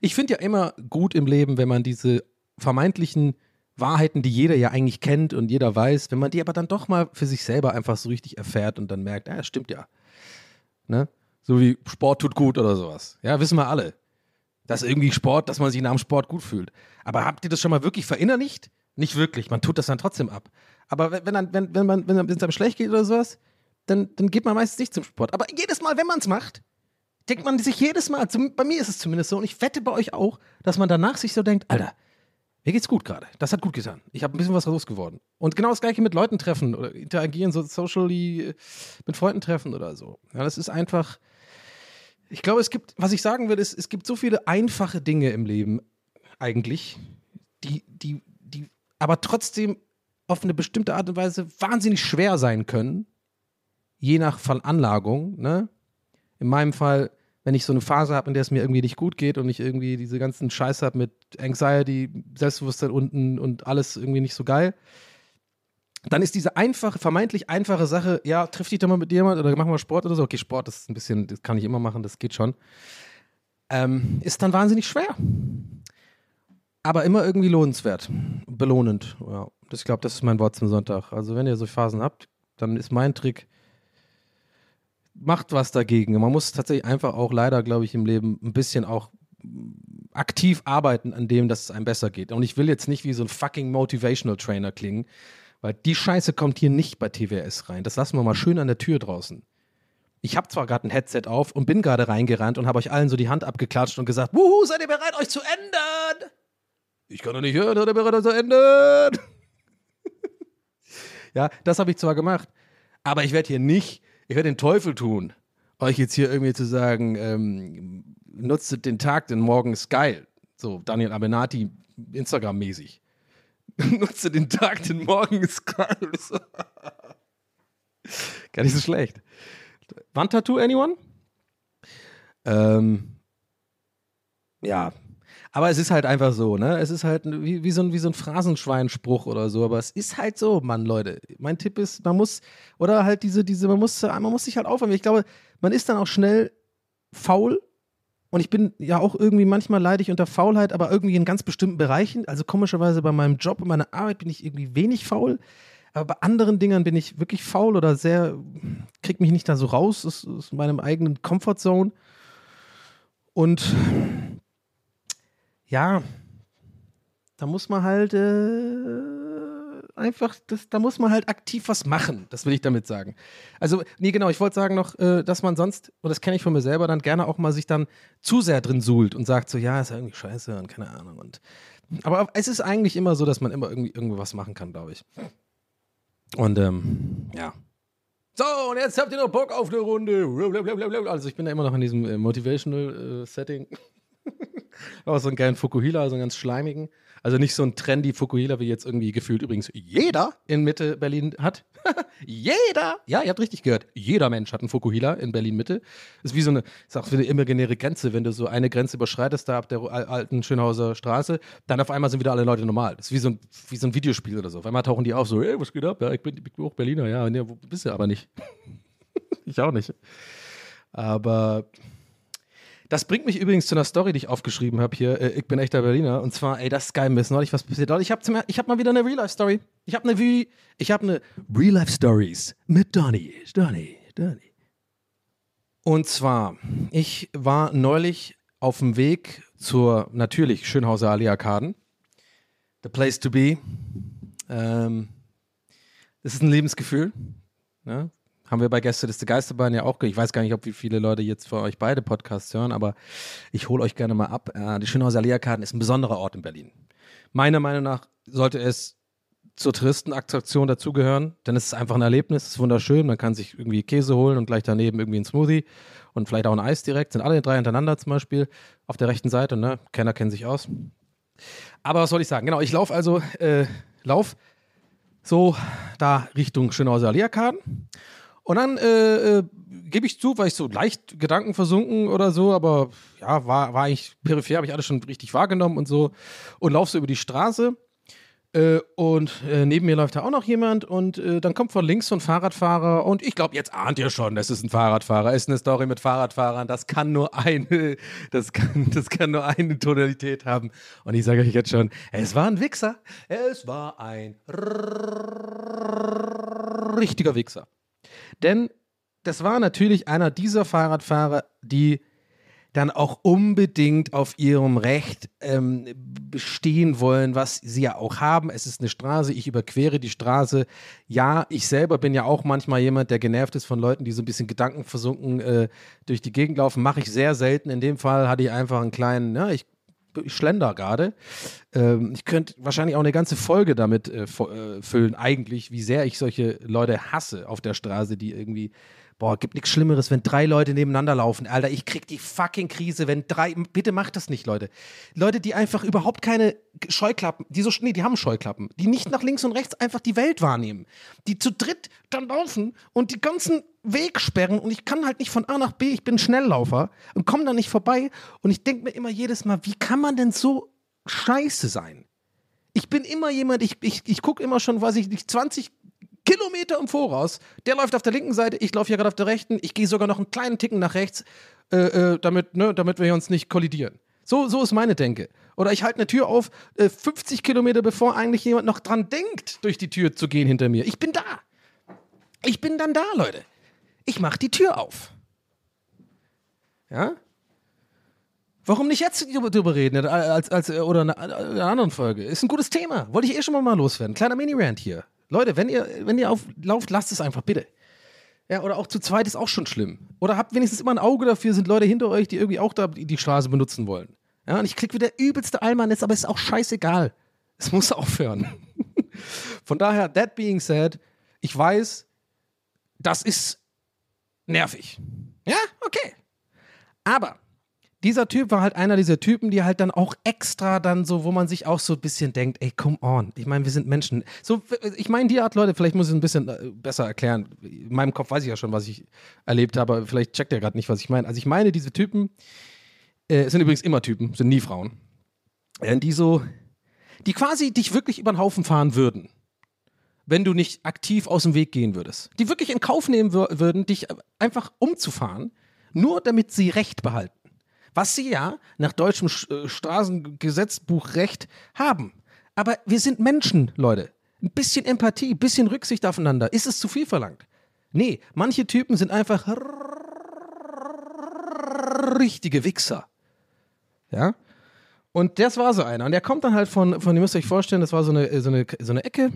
ich finde ja immer gut im Leben, wenn man diese vermeintlichen Wahrheiten, die jeder ja eigentlich kennt und jeder weiß, wenn man die aber dann doch mal für sich selber einfach so richtig erfährt und dann merkt, ja, stimmt ja. Ne? So wie Sport tut gut oder sowas. Ja, wissen wir alle. Dass irgendwie Sport, dass man sich nach dem Sport gut fühlt. Aber habt ihr das schon mal wirklich verinnerlicht? Nicht wirklich. Man tut das dann trotzdem ab. Aber wenn, dann, wenn, wenn man, wenn es einem schlecht geht oder sowas, dann, dann geht man meistens nicht zum Sport. Aber jedes Mal, wenn man es macht, denkt man sich jedes Mal, zum, bei mir ist es zumindest so, und ich wette bei euch auch, dass man danach sich so denkt, Alter, mir geht's gut gerade. Das hat gut getan. Ich habe ein bisschen was losgeworden. Und genau das gleiche mit Leuten treffen oder interagieren, so socially äh, mit Freunden treffen oder so. Ja, das ist einfach. Ich glaube, es gibt, was ich sagen will, ist, es gibt so viele einfache Dinge im Leben, eigentlich, die, die, die aber trotzdem auf eine bestimmte Art und Weise wahnsinnig schwer sein können, je nach Veranlagung. Ne? In meinem Fall wenn ich so eine Phase habe, in der es mir irgendwie nicht gut geht und ich irgendwie diese ganzen Scheiße habe mit Anxiety, Selbstbewusstsein unten und alles irgendwie nicht so geil, dann ist diese einfache, vermeintlich einfache Sache, ja, triff dich doch mal mit jemand oder machen wir Sport oder so. Okay, Sport ist ein bisschen, das kann ich immer machen, das geht schon. Ähm, ist dann wahnsinnig schwer. Aber immer irgendwie lohnenswert, belohnend. Ja, ich glaube, das ist mein Wort zum Sonntag. Also, wenn ihr so Phasen habt, dann ist mein Trick, macht was dagegen. Man muss tatsächlich einfach auch leider, glaube ich, im Leben ein bisschen auch aktiv arbeiten an dem, dass es einem besser geht. Und ich will jetzt nicht wie so ein fucking Motivational Trainer klingen, weil die Scheiße kommt hier nicht bei TWS rein. Das lassen wir mal schön an der Tür draußen. Ich habe zwar gerade ein Headset auf und bin gerade reingerannt und habe euch allen so die Hand abgeklatscht und gesagt, Wuhu, seid ihr bereit, euch zu ändern? Ich kann doch nicht hören, seid ihr bereit, euch zu ändern? Ja, das habe ich zwar gemacht, aber ich werde hier nicht ich werde den Teufel tun, euch jetzt hier irgendwie zu sagen, ähm, nutzt den Tag, denn morgen ist geil. So, Daniel Abenati, Instagram-mäßig. *laughs* nutze den Tag, denn morgen ist geil. *laughs* Gar nicht so schlecht. Wandtattoo, anyone? Ähm, ja, aber es ist halt einfach so, ne? Es ist halt wie, wie, so, ein, wie so ein Phrasenschweinspruch oder so. Aber es ist halt so, Mann, Leute. Mein Tipp ist, man muss, oder halt diese, diese, man muss, man muss sich halt aufwärmen. Ich glaube, man ist dann auch schnell faul. Und ich bin ja auch irgendwie manchmal leidig unter Faulheit, aber irgendwie in ganz bestimmten Bereichen. Also komischerweise bei meinem Job und meiner Arbeit bin ich irgendwie wenig faul. Aber bei anderen Dingern bin ich wirklich faul oder sehr, krieg mich nicht da so raus aus, aus meinem eigenen Comfortzone. Und ja, da muss man halt äh, einfach, das, da muss man halt aktiv was machen. Das will ich damit sagen. Also, nee, genau, ich wollte sagen noch, äh, dass man sonst, und das kenne ich von mir selber, dann gerne auch mal sich dann zu sehr drin suhlt und sagt so, ja, ist ja irgendwie scheiße und keine Ahnung. Und, aber es ist eigentlich immer so, dass man immer irgendwie, irgendwie was machen kann, glaube ich. Und ähm, ja. So, und jetzt habt ihr noch Bock auf eine Runde. Also ich bin da immer noch in diesem äh, Motivational äh, Setting. *laughs* Aber so einen geilen Fukuhila, so einen ganz schleimigen. Also nicht so ein trendy Fukuhila, wie jetzt irgendwie gefühlt übrigens jeder in Mitte Berlin hat. *laughs* jeder! Ja, ihr habt richtig gehört. Jeder Mensch hat einen Fukuhila in Berlin Mitte. Ist wie so eine, ist auch wie eine imaginäre Grenze. Wenn du so eine Grenze überschreitest, da ab der alten Schönhauser Straße, dann auf einmal sind wieder alle Leute normal. Das ist wie so ein, wie so ein Videospiel oder so. Auf einmal tauchen die auf, so, ey, was geht ab? Ja, ich bin, ich bin auch Berliner. Ja, nee, bist du aber nicht? *laughs* ich auch nicht. Aber das bringt mich übrigens zu einer Story, die ich aufgeschrieben habe hier. Äh, ich bin echter Berliner. Und zwar, ey, das ist geil, mir ist neulich was passiert. Ich habe hab mal wieder eine Real-Life-Story. Ich habe eine, ich habe eine Real-Life-Stories mit Donny. Donny, Donny. Und zwar, ich war neulich auf dem Weg zur, natürlich, Schönhauser Allee Arkaden. The place to be. Ähm, das ist ein Lebensgefühl. Ne? Haben wir bei Gäste des Geisterbahn ja auch, ich weiß gar nicht, ob wie viele Leute jetzt für euch beide Podcasts hören, aber ich hole euch gerne mal ab. Äh, die Schönhauser Lehrkarten ist ein besonderer Ort in Berlin. Meiner Meinung nach sollte es zur Touristenattraktion dazugehören, denn es ist einfach ein Erlebnis, es ist wunderschön, man kann sich irgendwie Käse holen und gleich daneben irgendwie ein Smoothie und vielleicht auch ein Eis direkt, sind alle drei hintereinander zum Beispiel auf der rechten Seite, ne? Kenner kennen sich aus. Aber was soll ich sagen? Genau, ich laufe also, äh, lauf so da Richtung Schönhauser Lehrkarten und dann äh, äh, gebe ich zu, war ich so leicht Gedanken versunken oder so, aber ja, war, war eigentlich peripher, habe ich alles schon richtig wahrgenommen und so. Und laufe so über die Straße. Äh, und äh, neben mir läuft da auch noch jemand und äh, dann kommt von links so ein Fahrradfahrer und ich glaube, jetzt ahnt ihr schon, das ist ein Fahrradfahrer, ist eine Story mit Fahrradfahrern, das kann nur eine, das kann, das kann nur eine Tonalität haben. Und ich sage euch jetzt schon, es war ein Wichser, es war ein richtiger Wichser. Denn das war natürlich einer dieser Fahrradfahrer, die dann auch unbedingt auf ihrem Recht ähm, bestehen wollen, was sie ja auch haben. Es ist eine Straße, ich überquere die Straße. Ja, ich selber bin ja auch manchmal jemand, der genervt ist von Leuten, die so ein bisschen gedankenversunken äh, durch die Gegend laufen. Mache ich sehr selten. In dem Fall hatte ich einfach einen kleinen, ja, ich, ich schlender gerade. Ähm, ich könnte wahrscheinlich auch eine ganze Folge damit äh, äh, füllen, eigentlich, wie sehr ich solche Leute hasse auf der Straße, die irgendwie Boah, gibt nichts Schlimmeres, wenn drei Leute nebeneinander laufen. Alter, ich krieg die fucking Krise, wenn drei. Bitte macht das nicht, Leute. Leute, die einfach überhaupt keine Scheuklappen, die so. Nee, die haben Scheuklappen. Die nicht nach links und rechts einfach die Welt wahrnehmen. Die zu dritt dann laufen und die ganzen Weg sperren und ich kann halt nicht von A nach B, ich bin Schnelllaufer und komme da nicht vorbei. Und ich denke mir immer jedes Mal, wie kann man denn so scheiße sein? Ich bin immer jemand, ich, ich, ich gucke immer schon, weiß ich nicht, 20 Kilometer im Voraus. Der läuft auf der linken Seite, ich laufe hier gerade auf der rechten. Ich gehe sogar noch einen kleinen Ticken nach rechts, äh, äh, damit, ne, damit wir uns nicht kollidieren. So, so ist meine Denke. Oder ich halte eine Tür auf, äh, 50 Kilometer bevor eigentlich jemand noch dran denkt, durch die Tür zu gehen hinter mir. Ich bin da. Ich bin dann da, Leute. Ich mache die Tür auf. Ja? Warum nicht jetzt drüber reden, als, als, oder in einer anderen Folge? Ist ein gutes Thema. Wollte ich eh schon mal loswerden. Kleiner Mini-Rant hier. Leute, wenn ihr, wenn ihr auflauft, lasst es einfach, bitte. Ja, oder auch zu zweit ist auch schon schlimm. Oder habt wenigstens immer ein Auge dafür, sind Leute hinter euch, die irgendwie auch da die Straße benutzen wollen. Ja, und ich klicke wieder übelste Allmann ist, aber es ist auch scheißegal. Es muss *laughs* aufhören. Von daher, that being said, ich weiß, das ist nervig. Ja, okay. Aber dieser Typ war halt einer dieser Typen, die halt dann auch extra dann so, wo man sich auch so ein bisschen denkt, ey, come on. Ich meine, wir sind Menschen. So, ich meine, die Art Leute, vielleicht muss ich es ein bisschen äh, besser erklären. In meinem Kopf weiß ich ja schon, was ich erlebt habe, vielleicht checkt ihr gerade nicht, was ich meine. Also ich meine, diese Typen, äh, sind übrigens immer Typen, sind nie Frauen, äh, die so, die quasi dich wirklich über den Haufen fahren würden wenn du nicht aktiv aus dem Weg gehen würdest. Die wirklich in Kauf nehmen wür würden, dich einfach umzufahren, nur damit sie Recht behalten. Was sie ja nach deutschem äh, Straßengesetzbuchrecht haben. Aber wir sind Menschen, Leute. Ein bisschen Empathie, ein bisschen Rücksicht aufeinander. Ist es zu viel verlangt? Nee, manche Typen sind einfach richtige Wichser. Ja? Und das war so einer. Und der kommt dann halt von, von ihr müsst euch vorstellen, das war so eine, so eine, so eine Ecke,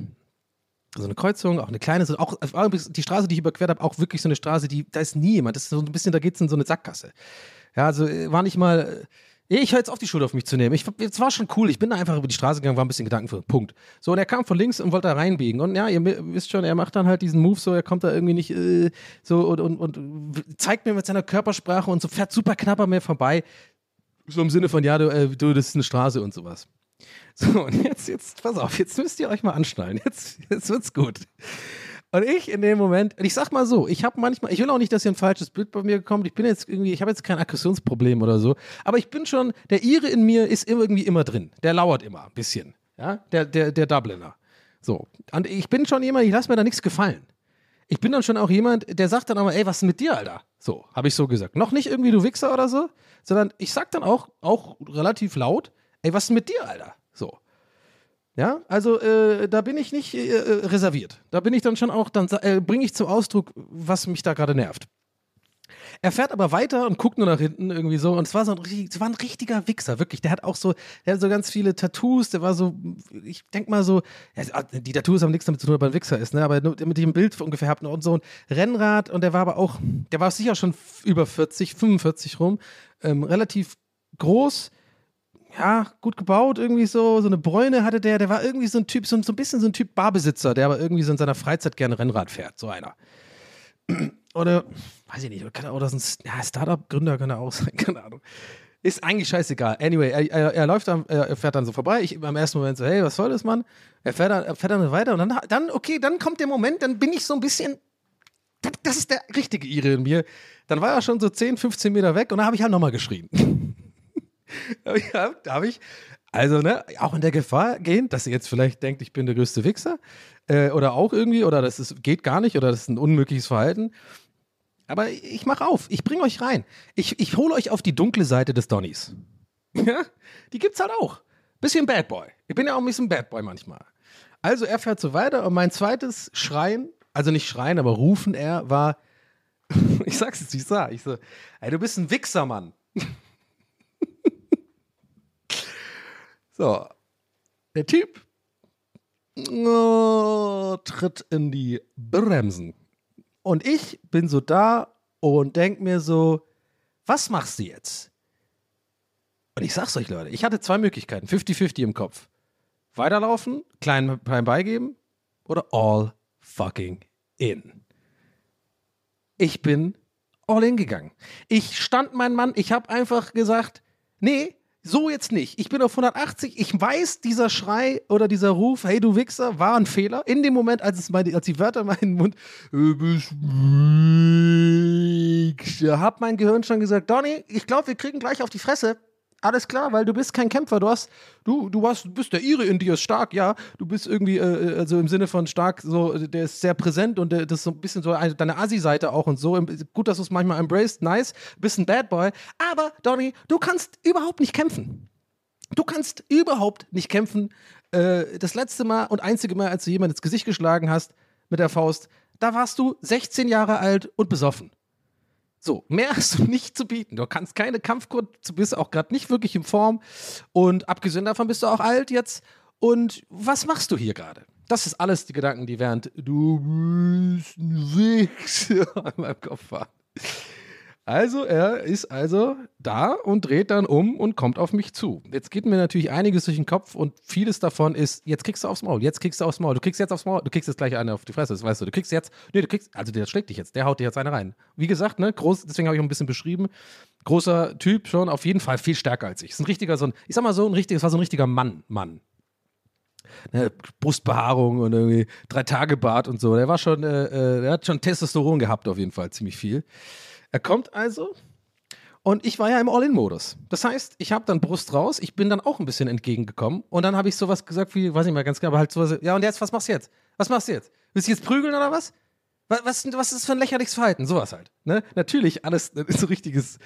so eine Kreuzung, auch eine kleine, so auch die Straße, die ich überquert habe, auch wirklich so eine Straße, die, da ist nie jemand. Das ist so ein bisschen, da geht es in so eine Sackgasse. Ja, also war nicht mal. Ich höre jetzt auf, die Schuld auf mich zu nehmen. Es war schon cool. Ich bin da einfach über die Straße gegangen, war ein bisschen Gedanken für. Punkt. So, und er kam von links und wollte da reinbiegen. Und ja, ihr wisst schon, er macht dann halt diesen Move so, er kommt da irgendwie nicht äh, so und, und, und zeigt mir mit seiner Körpersprache und so fährt super knapp an mir vorbei. So im Sinne von, ja, du, äh, du das ist eine Straße und sowas. So, und jetzt, jetzt, pass auf, jetzt müsst ihr euch mal anschnallen. Jetzt, jetzt wird's gut. Und ich in dem Moment, ich sag mal so, ich habe manchmal, ich will auch nicht, dass hier ein falsches Bild bei mir kommt. Ich bin jetzt irgendwie, ich habe jetzt kein Aggressionsproblem oder so, aber ich bin schon, der Ire in mir ist irgendwie immer drin. Der lauert immer ein bisschen. Ja, der, der, der Dubliner. So. Und ich bin schon jemand, ich lasse mir da nichts gefallen. Ich bin dann schon auch jemand, der sagt dann aber, ey, was ist mit dir, Alter? So, habe ich so gesagt. Noch nicht irgendwie du Wichser oder so, sondern ich sag dann auch, auch relativ laut, ey, was ist mit dir, Alter? Ja, also äh, da bin ich nicht äh, reserviert. Da bin ich dann schon auch, dann äh, bringe ich zum Ausdruck, was mich da gerade nervt. Er fährt aber weiter und guckt nur nach hinten irgendwie so. Und es war so ein, es war ein richtiger Wichser, wirklich. Der hat auch so, der hat so ganz viele Tattoos. Der war so, ich denke mal so, ja, die Tattoos haben nichts damit zu tun, ob er ein Wichser ist, ne? Aber mit dem Bild ungefähr habt und so ein Rennrad. Und der war aber auch, der war sicher schon über 40, 45 rum. Ähm, relativ groß ja, gut gebaut, irgendwie so, so eine Bräune hatte der, der war irgendwie so ein Typ, so, so ein bisschen so ein Typ Barbesitzer, der aber irgendwie so in seiner Freizeit gerne Rennrad fährt, so einer. *clears throat* Oder, weiß ich nicht, oder, oder so ein ja, Startup-Gründer kann er auch sein, *laughs* keine Ahnung. Ist eigentlich scheißegal. Anyway, er, er, er läuft dann, er fährt dann so vorbei. Ich im ersten Moment so, hey, was soll das, Mann? Er fährt dann, er fährt dann weiter und dann, dann, okay, dann kommt der Moment, dann bin ich so ein bisschen, das ist der richtige Ire in mir. Dann war er schon so 10, 15 Meter weg und dann habe ich halt nochmal geschrien. *laughs* *laughs* da habe ich, also, ne, auch in der Gefahr gehen, dass ihr jetzt vielleicht denkt, ich bin der größte Wichser. Äh, oder auch irgendwie, oder das ist, geht gar nicht, oder das ist ein unmögliches Verhalten. Aber ich mache auf, ich bringe euch rein. Ich, ich hole euch auf die dunkle Seite des Donnys. *laughs* Ja, die gibt's halt auch. Bisschen Bad Boy. Ich bin ja auch ein bisschen Bad Boy manchmal. Also er fährt so weiter und mein zweites Schreien, also nicht Schreien, aber Rufen er war, *laughs* Ich sag's jetzt, wie ich sah. Ich so, ey, du bist ein Wichser, Mann. So. Der Typ oh, tritt in die Bremsen. Und ich bin so da und denk mir so, was machst du jetzt? Und ich sag's euch, Leute, ich hatte zwei Möglichkeiten, 50-50 im Kopf. Weiterlaufen, klein, klein beigeben oder all fucking in. Ich bin all in gegangen. Ich stand mein Mann, ich habe einfach gesagt, nee, so jetzt nicht. Ich bin auf 180. Ich weiß, dieser Schrei oder dieser Ruf, hey du Wichser, war ein Fehler. In dem Moment, als, es meine, als die Wörter in meinen Mund, hat mein Gehirn schon gesagt, Donny, ich glaube, wir kriegen gleich auf die Fresse. Alles klar, weil du bist kein Kämpfer. Du hast, du, du hast, bist der Ire in dir, ist stark, ja. Du bist irgendwie, äh, also im Sinne von stark, so, der ist sehr präsent und der, das ist so ein bisschen so eine, deine Assi-Seite auch und so. Gut, dass du es manchmal embraced, nice. Bist ein Bad Boy. Aber, Donny, du kannst überhaupt nicht kämpfen. Du kannst überhaupt nicht kämpfen. Äh, das letzte Mal und einzige Mal, als du jemand ins Gesicht geschlagen hast mit der Faust, da warst du 16 Jahre alt und besoffen. So, mehr *laughs* hast du nicht zu bieten. Du kannst keine Kampfkunst, du bist auch gerade nicht wirklich in Form. Und abgesehen davon bist du auch alt jetzt. Und was machst du hier gerade? Das ist alles die Gedanken, die während du bist ein Wichser *laughs* in meinem Kopf waren. Also, er ist also da und dreht dann um und kommt auf mich zu. Jetzt geht mir natürlich einiges durch den Kopf und vieles davon ist, jetzt kriegst du aufs Maul, jetzt kriegst du aufs Maul, du kriegst jetzt aufs Maul, du kriegst jetzt gleich eine auf die Fresse, das weißt du. Du kriegst jetzt, nee, du kriegst, also der schlägt dich jetzt, der haut dir jetzt eine rein. Wie gesagt, ne, groß, deswegen habe ich auch ein bisschen beschrieben, großer Typ schon, auf jeden Fall viel stärker als ich. Ist ein richtiger, so ein, ich sag mal so, ein richtiger, es war so ein richtiger Mann, Mann. Ne, Brustbehaarung und irgendwie drei Tage Bart und so. Der war schon, äh, äh, der hat schon Testosteron gehabt auf jeden Fall, ziemlich viel. Er kommt also und ich war ja im All-In-Modus. Das heißt, ich habe dann Brust raus, ich bin dann auch ein bisschen entgegengekommen und dann habe ich sowas gesagt wie, weiß nicht mehr ganz genau, aber halt sowas, ja und jetzt, was machst du jetzt? Was machst du jetzt? Willst du jetzt prügeln oder was? Was, was, ist das für ein lächerliches Verhalten? Sowas halt. Ne? Natürlich, alles *laughs* so richtiges,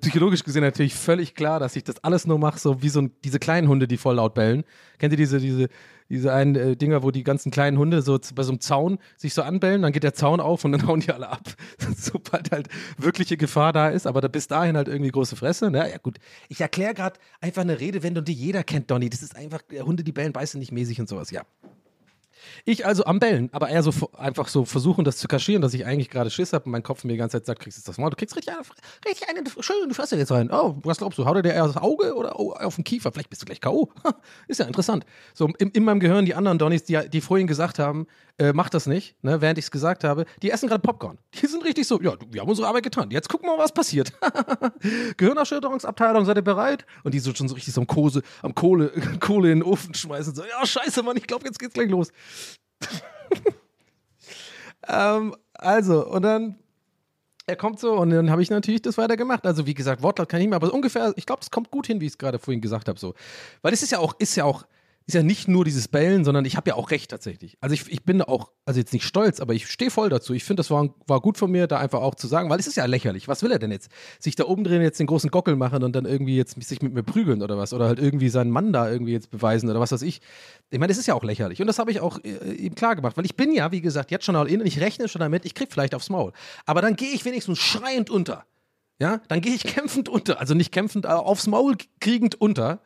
psychologisch gesehen natürlich völlig klar, dass ich das alles nur mache, so wie so diese kleinen Hunde, die voll laut bellen. Kennt ihr diese, diese, diese einen äh, Dinger, wo die ganzen kleinen Hunde so bei so einem Zaun sich so anbellen, dann geht der Zaun auf und dann *laughs* hauen die alle ab. *laughs* Sobald halt wirkliche Gefahr da ist, aber da bis dahin halt irgendwie große Fresse. Ne? Ja, gut. Ich erkläre gerade einfach eine Redewendung, die jeder kennt, Donny. Das ist einfach, äh, Hunde, die bellen, beißen nicht mäßig und sowas, ja. Ich also am Bellen, aber eher so einfach so versuchen, das zu kaschieren, dass ich eigentlich gerade Schiss habe und mein Kopf mir die ganze Zeit sagt, kriegst du das Maul, du kriegst richtig eine, richtig eine schöne Fresse jetzt rein. Oh, was glaubst du, haut er dir eher das Auge oder oh, auf den Kiefer? Vielleicht bist du gleich K.O. *laughs* Ist ja interessant. So in, in meinem Gehirn die anderen Donnys, die, die vorhin gesagt haben, äh, mach das nicht, ne, während ich es gesagt habe, die essen gerade Popcorn. Die sind richtig so, ja, wir haben unsere Arbeit getan. Jetzt gucken wir mal, was passiert. *laughs* Gehirnerschütterungsabteilung, seid ihr bereit? Und die so schon so richtig so am, Kose, am Kohle, *laughs* Kohle in den Ofen schmeißen. So, ja, scheiße, Mann, ich glaube, jetzt geht's gleich los. *laughs* ähm, also, und dann, er kommt so und dann habe ich natürlich das weiter gemacht. Also, wie gesagt, Wortlaut kann ich nicht mehr, aber ungefähr, ich glaube, es kommt gut hin, wie ich es gerade vorhin gesagt habe. So. Weil es ist ja auch, ist ja auch, ist ja nicht nur dieses Bellen, sondern ich habe ja auch recht tatsächlich. Also ich, ich bin auch, also jetzt nicht stolz, aber ich stehe voll dazu. Ich finde, das war, war gut von mir, da einfach auch zu sagen, weil es ist ja lächerlich. Was will er denn jetzt? Sich da oben drehen, jetzt den großen Gockel machen und dann irgendwie jetzt sich mit mir prügeln oder was? Oder halt irgendwie seinen Mann da irgendwie jetzt beweisen oder was weiß ich. Ich meine, das ist ja auch lächerlich. Und das habe ich auch äh, ihm klar gemacht, weil ich bin ja, wie gesagt, jetzt schon all in und ich rechne schon damit, ich krieg vielleicht aufs Maul. Aber dann gehe ich wenigstens schreiend unter. Ja, dann gehe ich *laughs* kämpfend unter. Also nicht kämpfend, aber aufs Maul kriegend unter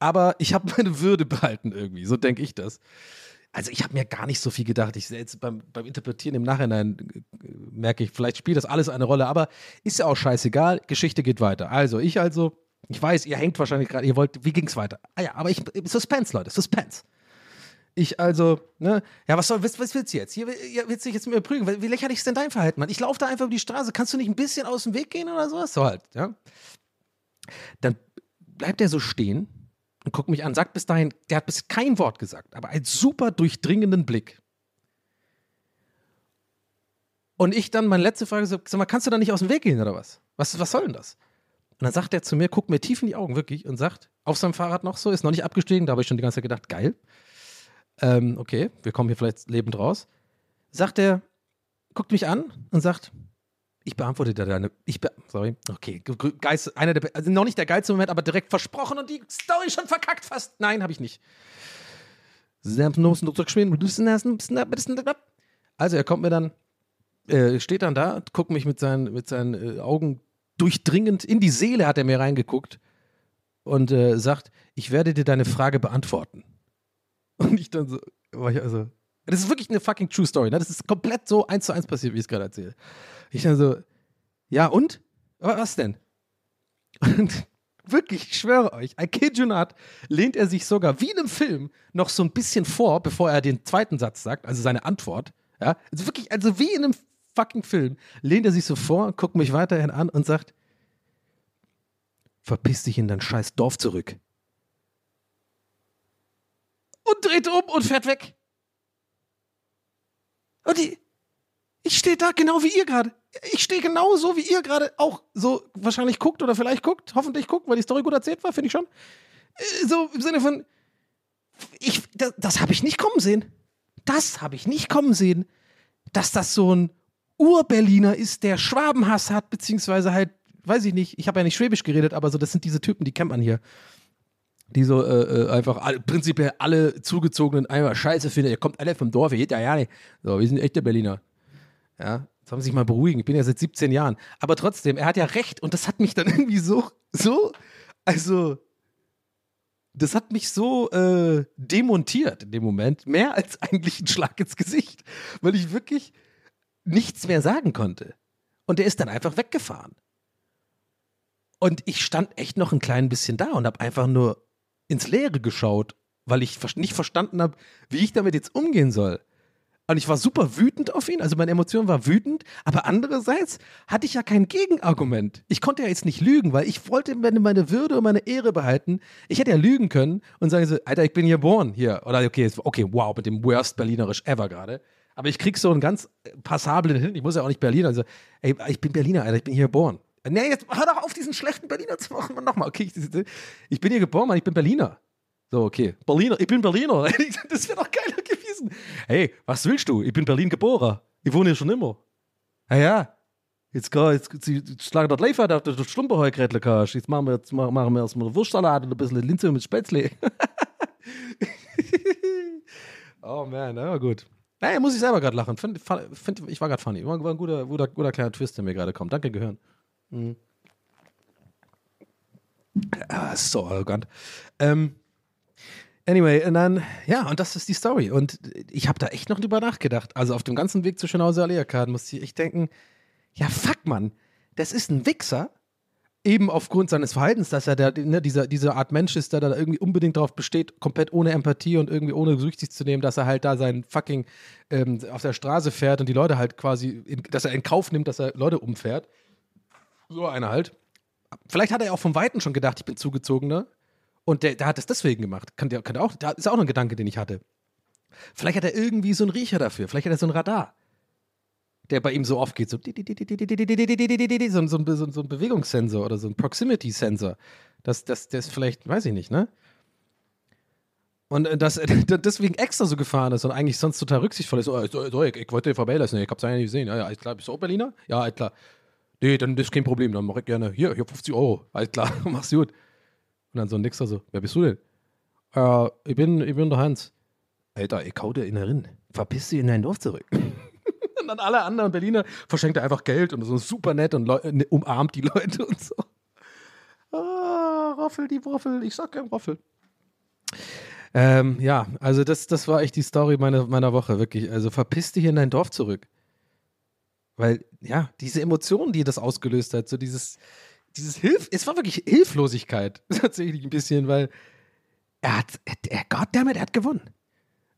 aber ich habe *laughs* meine Würde behalten irgendwie, so denke ich das. Also ich habe mir gar nicht so viel gedacht. Ich jetzt beim, beim Interpretieren im Nachhinein äh, merke ich, vielleicht spielt das alles eine Rolle, aber ist ja auch scheißegal. Geschichte geht weiter. Also ich also, ich weiß, ihr hängt wahrscheinlich gerade, ihr wollt, wie ging's weiter? Ah ja, aber ich, Suspense, Leute, Suspense. Ich also, ne, ja, was soll, was, was willst du jetzt? Hier, hier willst du dich jetzt mit mir prügeln? Wie lächerlich ist denn dein Verhalten, Mann? Ich laufe da einfach über die Straße. Kannst du nicht ein bisschen aus dem Weg gehen oder sowas? So halt, ja. Dann bleibt er so stehen und guckt mich an, sagt bis dahin, der hat bis kein Wort gesagt, aber einen super durchdringenden Blick. Und ich dann meine letzte Frage sag mal, kannst du da nicht aus dem Weg gehen oder was? Was, was soll denn das? Und dann sagt er zu mir, guckt mir tief in die Augen wirklich und sagt, auf seinem Fahrrad noch so, ist noch nicht abgestiegen, da habe ich schon die ganze Zeit gedacht, geil. Ähm, okay, wir kommen hier vielleicht lebend raus. Sagt er, guckt mich an und sagt, ich beantworte dir deine. Ich be sorry. Okay. Ge- ge- Geist, einer der, also noch nicht der geilste Moment, aber direkt versprochen und die Story schon verkackt fast. Nein, habe ich nicht. Also er kommt mir dann äh, steht dann da, guckt mich mit seinen, mit seinen äh, Augen durchdringend in die Seele hat er mir reingeguckt und äh, sagt, ich werde dir deine Frage beantworten. Und ich dann so, war ich also, das ist wirklich eine fucking true story, ne? Das ist komplett so eins zu eins passiert, wie ich es gerade erzähle. Ich dann so, ja und? Was denn? *laughs* Und wirklich, ich schwöre euch, I kid you not, lehnt er sich sogar wie in einem Film noch so ein bisschen vor, bevor er den zweiten Satz sagt, also seine Antwort. Ja, also wirklich, also wie in einem fucking Film, lehnt er sich so vor, guckt mich weiterhin an und sagt, verpiss dich in dein scheiß Dorf zurück. Und dreht um und fährt weg. Und die, ich stehe da genau wie ihr gerade. Ich stehe genau so, wie ihr gerade auch so wahrscheinlich guckt oder vielleicht guckt, hoffentlich guckt, weil die Story gut erzählt war, finde ich schon. Äh, So im Sinne von, ich, das, das habe ich nicht kommen sehen. Das habe ich nicht kommen sehen, dass das so ein Ur-Berliner ist, der Schwabenhass hat, beziehungsweise halt, weiß ich nicht, ich habe ja nicht Schwäbisch geredet, aber so, das sind diese Typen, die kennt man hier. Die so äh, äh, einfach alle, prinzipiell alle Zugezogenen einfach scheiße finden. Ihr kommt alle vom Dorf, ihr geht ja ja nicht. So, wir sind echte Berliner. Ja, jetzt haben sie sich mal beruhigen. Ich bin ja seit 17 Jahren. Aber trotzdem, er hat ja recht und das hat mich dann *laughs* irgendwie so, so, also, das hat mich so äh, demontiert in dem Moment. Mehr als eigentlich ein Schlag ins Gesicht. Weil ich wirklich nichts mehr sagen konnte. Und der ist dann einfach weggefahren. Und ich stand echt noch ein klein bisschen da und habe einfach nur ins Leere geschaut, weil ich nicht verstanden habe, wie ich damit jetzt umgehen soll. Und ich war super wütend auf ihn, also meine Emotion war wütend, aber andererseits hatte ich ja kein Gegenargument. Ich konnte ja jetzt nicht lügen, weil ich wollte meine, Würde und meine Ehre behalten. Ich hätte ja lügen können und sagen so, Alter, ich bin hier geboren hier. Oder okay, okay, wow, mit dem worst Berlinerisch ever gerade. Aber ich krieg so einen ganz passablen hin. Ich muss ja auch nicht Berliner. Also, ey, ich bin Berliner, Alter, ich bin hier geboren. Nee, jetzt hör doch auf, diesen schlechten Berliner zu machen. Nochmal, okay, ich, ich bin hier geboren, Mann, ich bin Berliner. So, okay. Berliner, ich bin Berliner. *laughs* Das wäre doch geiler gewesen. Hey, was willst du? Ich bin Berlin geboren. Ich wohne hier schon immer. Ja, ja. Jetzt, jetzt, jetzt, jetzt schlagen das live auf, dass du Schlumperheugrätle kannst. Jetzt machen wir, jetzt machen wir erstmal Wurstsalat und ein bisschen Linse mit Spätzle. *laughs* oh man, na gut. Naja, muss ich selber gerade lachen. Find, find, ich war gerade funny. War, war ein guter, guter, guter kleiner Twist, der mir gerade kommt. Danke, Gehirn. Mhm. Ah, so arrogant. Ähm, anyway, und dann, ja, und das ist die Story. Und ich habe da echt noch drüber nachgedacht. Also auf dem ganzen Weg zu Schönhauser Allee-Arkaden musste ich echt denken, ja, fuck, Mann, das ist ein Wichser, eben aufgrund seines Verhaltens, dass er der, ne, dieser, diese Art Mensch ist, der da irgendwie unbedingt darauf besteht, komplett ohne Empathie und irgendwie ohne Rücksicht zu nehmen, dass er halt da sein fucking ähm, auf der Straße fährt und die Leute halt quasi, in, dass er in Kauf nimmt, dass er Leute umfährt. So einer halt. Vielleicht hat er auch vom Weiten schon gedacht, ich bin zugezogener. Und der, der hat es deswegen gemacht. Kann der, kann auch, das ist auch noch ein Gedanke, den ich hatte. Vielleicht hat er irgendwie so einen Riecher dafür. Vielleicht hat er so ein Radar, der bei ihm so oft geht. So, so, ein- so, ein- so, ein- so ein Bewegungssensor oder so ein Proximity-Sensor. Das, das, das vielleicht, weiß ich nicht, ne? Und äh, dass er deswegen extra so gefahren ist und eigentlich sonst total rücksichtsvoll ist. Oh, ich, ich wollte dir vorbeilassen, ich hab's nicht gesehen. Ja, ja, alles klar, bist du auch Berliner? Ja, alles klar. Nee, dann ist kein Problem, dann mach ich gerne. Hier, hier 50 Euro. Alles klar, *laughs* mach's gut. Und dann so ein Nixer so, wer bist du denn? Äh, ich bin, ich bin der Hans. Alter, ich hau dir in der Rinn. Verpiss dich in dein Dorf zurück. *laughs* und dann alle anderen Berliner verschenkt er einfach Geld und so super nett und Leu ne, umarmt die Leute *laughs* und so. Ah, Roffel, die Woffel. Ich sag gern Roffel. Ähm, ja, also das, das war echt die Story meiner, meiner Woche, wirklich. Also verpiss dich in dein Dorf zurück. Weil, ja, diese Emotionen, die das ausgelöst hat, so dieses, dieses Hilf, es war wirklich Hilflosigkeit, *laughs* tatsächlich ein bisschen, weil er hat, er, goddammit, er hat gewonnen.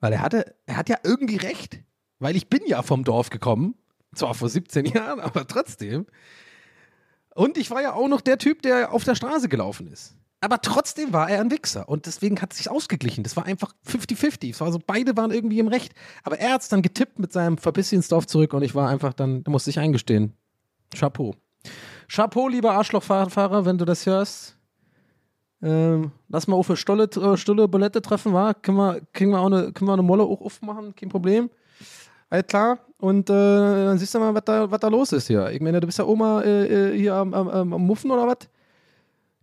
Weil er hatte, er hat ja irgendwie recht. Weil ich bin ja vom Dorf gekommen, zwar vor 17 *laughs* Jahren, aber trotzdem. Und ich war ja auch noch der Typ, der auf der Straße gelaufen ist. Aber trotzdem war er ein Wichser und deswegen hat es sich ausgeglichen. Das war einfach 50-50. Es war so, beide waren irgendwie im Recht. Aber er hat es dann getippt mit seinem Verbiss ins Dorf zurück und ich war einfach dann, da musste ich eingestehen. Chapeau. Chapeau, lieber Arschlochfahrer, wenn du das hörst. Ähm, lass mal auf eine Stolle, äh, Stolle Bulette treffen, war? Können wir, können wir auch eine, können wir eine Molle auch aufmachen? Kein Problem. Alles klar. Und äh, dann siehst du mal, was da, da los ist hier. Ich meine, du bist ja Oma äh, äh, hier am, am am Muffen oder was?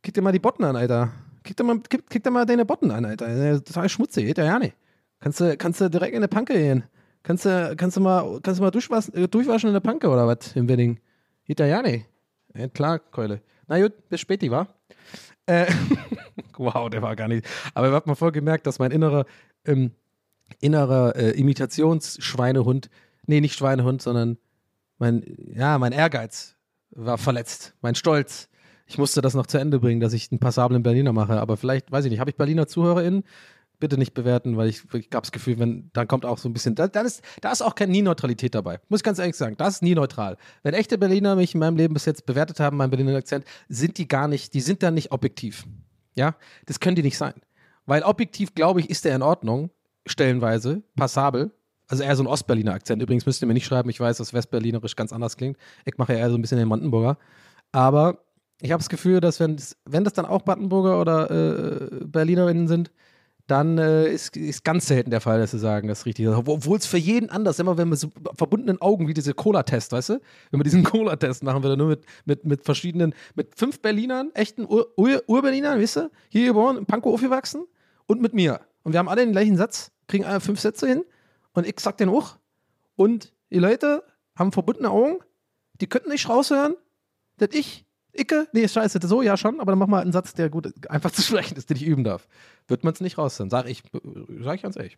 Kick dir mal die Botten an, Alter. Kick dir mal, kick, kick dir mal deine Botten an, Alter. Total schmutzig, geht ja ja nicht. Kannst du, kannst du direkt in eine Panke gehen. Kannst du, kannst du mal, kannst du mal durchwaschen, äh, durchwaschen in der Panke oder was im Wedding? Geht da ja nicht. Ja, klar, Keule. Na gut, bis späti, wa? Äh, *laughs* wow, der war gar nicht. Aber ihr habt mal voll gemerkt, dass mein innerer, ähm, innerer äh, Imitationsschweinehund, nee, nicht Schweinehund, sondern mein, ja, mein Ehrgeiz war verletzt. Mein Stolz. Ich musste das noch zu Ende bringen, dass ich einen passablen Berliner mache. Aber vielleicht, weiß ich nicht, habe ich Berliner ZuhörerInnen? Bitte nicht bewerten, weil ich, ich habe das Gefühl, wenn, dann kommt auch so ein bisschen, da, dann ist, da ist auch keine Nie-Neutralität dabei. Muss ich ganz ehrlich sagen, das ist nie neutral. Wenn echte Berliner mich in meinem Leben bis jetzt bewertet haben, meinen Berliner Akzent, sind die gar nicht, die sind dann nicht objektiv. Ja, das können die nicht sein. Weil objektiv, glaube ich, ist der in Ordnung, stellenweise, passabel. Also eher so ein Ostberliner Akzent. Übrigens müsst ihr mir nicht schreiben, ich weiß, dass Westberlinerisch ganz anders klingt. Ich mache ja eher so ein bisschen den Brandenburger. Aber ich habe das Gefühl, dass wenn, wenn das dann auch Brandenburger oder äh, Berlinerinnen sind, dann äh, ist, ist ganz selten der Fall, dass sie sagen, das ist richtig. Obwohl es für jeden anders, immer wenn wir so verbundenen Augen wie diese Cola-Test, weißt du? Wenn wir diesen *laughs* Cola-Test machen, dann nur mit, mit, mit verschiedenen, mit fünf Berlinern, echten Ur-Berlinern, Ur weißt du? Hier geboren, in Pankow aufgewachsen und mit mir. Und wir haben alle den gleichen Satz, kriegen alle fünf Sätze hin und ich sag den auch. Und die Leute haben verbundene Augen, die könnten nicht raushören, dass ich Icke, nee, scheiße, so ja schon, aber dann mach mal einen Satz, der gut einfach zu *laughs* sprechen ist, den ich üben darf. Wird man es nicht raushören, sag ich, sag ich ganz ehrlich.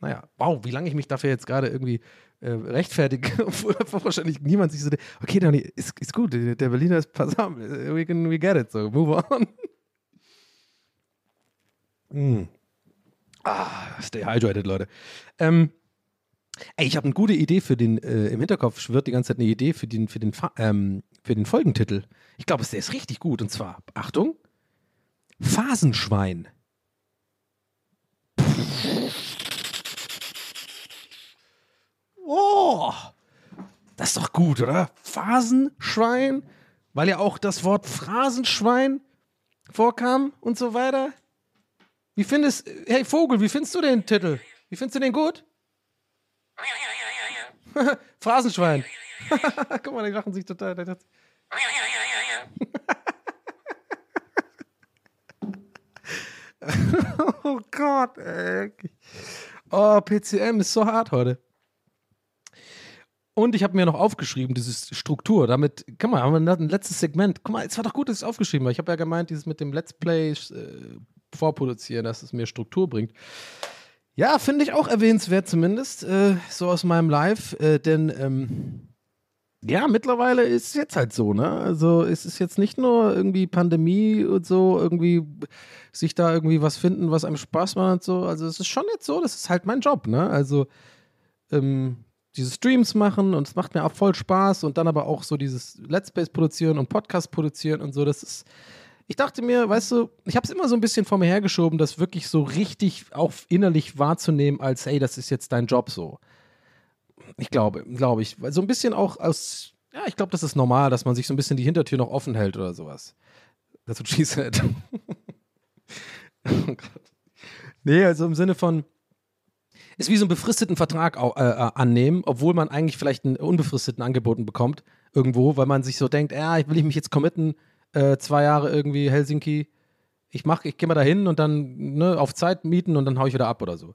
Naja, wow, wie lange ich mich dafür jetzt gerade irgendwie äh, rechtfertige, *laughs* obwohl wahrscheinlich niemand sich so, okay, Dani, ist, ist gut, der Berliner ist passabel, we, can, we get it, so, move on. *laughs* Mm. Ah, stay hydrated, Leute. Ähm, ey, ich habe eine gute Idee für den, äh, im Hinterkopf schwirrt die ganze Zeit eine Idee für den, für den, ähm, für den Folgentitel. Ich glaube, der ist richtig gut. Und zwar, Achtung, Phasenschwein. Oh, das ist doch gut, oder? Phasenschwein, weil ja auch das Wort Phrasenschwein vorkam und so weiter. Wie findest, hey Vogel, wie findest du den Titel? Wie findest du den gut? *laughs* Phrasenschwein. *laughs* Guck mal, die lachen sich total. *laughs* oh Gott, ey. Oh, PCM ist so hart heute. Und ich habe mir noch aufgeschrieben, diese Struktur. Damit, guck mal, haben wir ein letztes Segment. Guck mal, es war doch gut, dass ich es aufgeschrieben habe. Ich habe ja gemeint, dieses mit dem Let's Play äh, vorproduzieren, dass es mir Struktur bringt. Ja, finde ich auch erwähnenswert zumindest, äh, so aus meinem Live, äh, denn ähm, ja, mittlerweile ist es jetzt halt so, ne? Also es ist jetzt nicht nur irgendwie Pandemie und so, irgendwie sich da irgendwie was finden, was einem Spaß macht und so. Also es ist schon jetzt so, das ist halt mein Job, ne? Also ähm, diese Streams machen und es macht mir auch voll Spaß und dann aber auch so dieses Let's Plays produzieren und Podcast produzieren und so, das ist ich dachte mir, weißt du, ich habe es immer so ein bisschen vor mir hergeschoben, das wirklich so richtig auch innerlich wahrzunehmen, als, hey, das ist jetzt dein Job so. Ich glaube, glaube ich. So ein bisschen auch aus, ja, ich glaube, das ist normal, dass man sich so ein bisschen die Hintertür noch offen hält oder sowas. That's what she *laughs* oh Gott. Nee, also im Sinne von, ist wie so einen befristeten Vertrag äh, äh, annehmen, obwohl man eigentlich vielleicht einen unbefristeten angeboten bekommt, irgendwo, weil man sich so denkt, ja, will ich mich jetzt committen, äh, zwei Jahre irgendwie Helsinki. Ich mach, ich gehe mal da hin und dann ne, auf Zeit mieten und dann hau ich wieder ab oder so.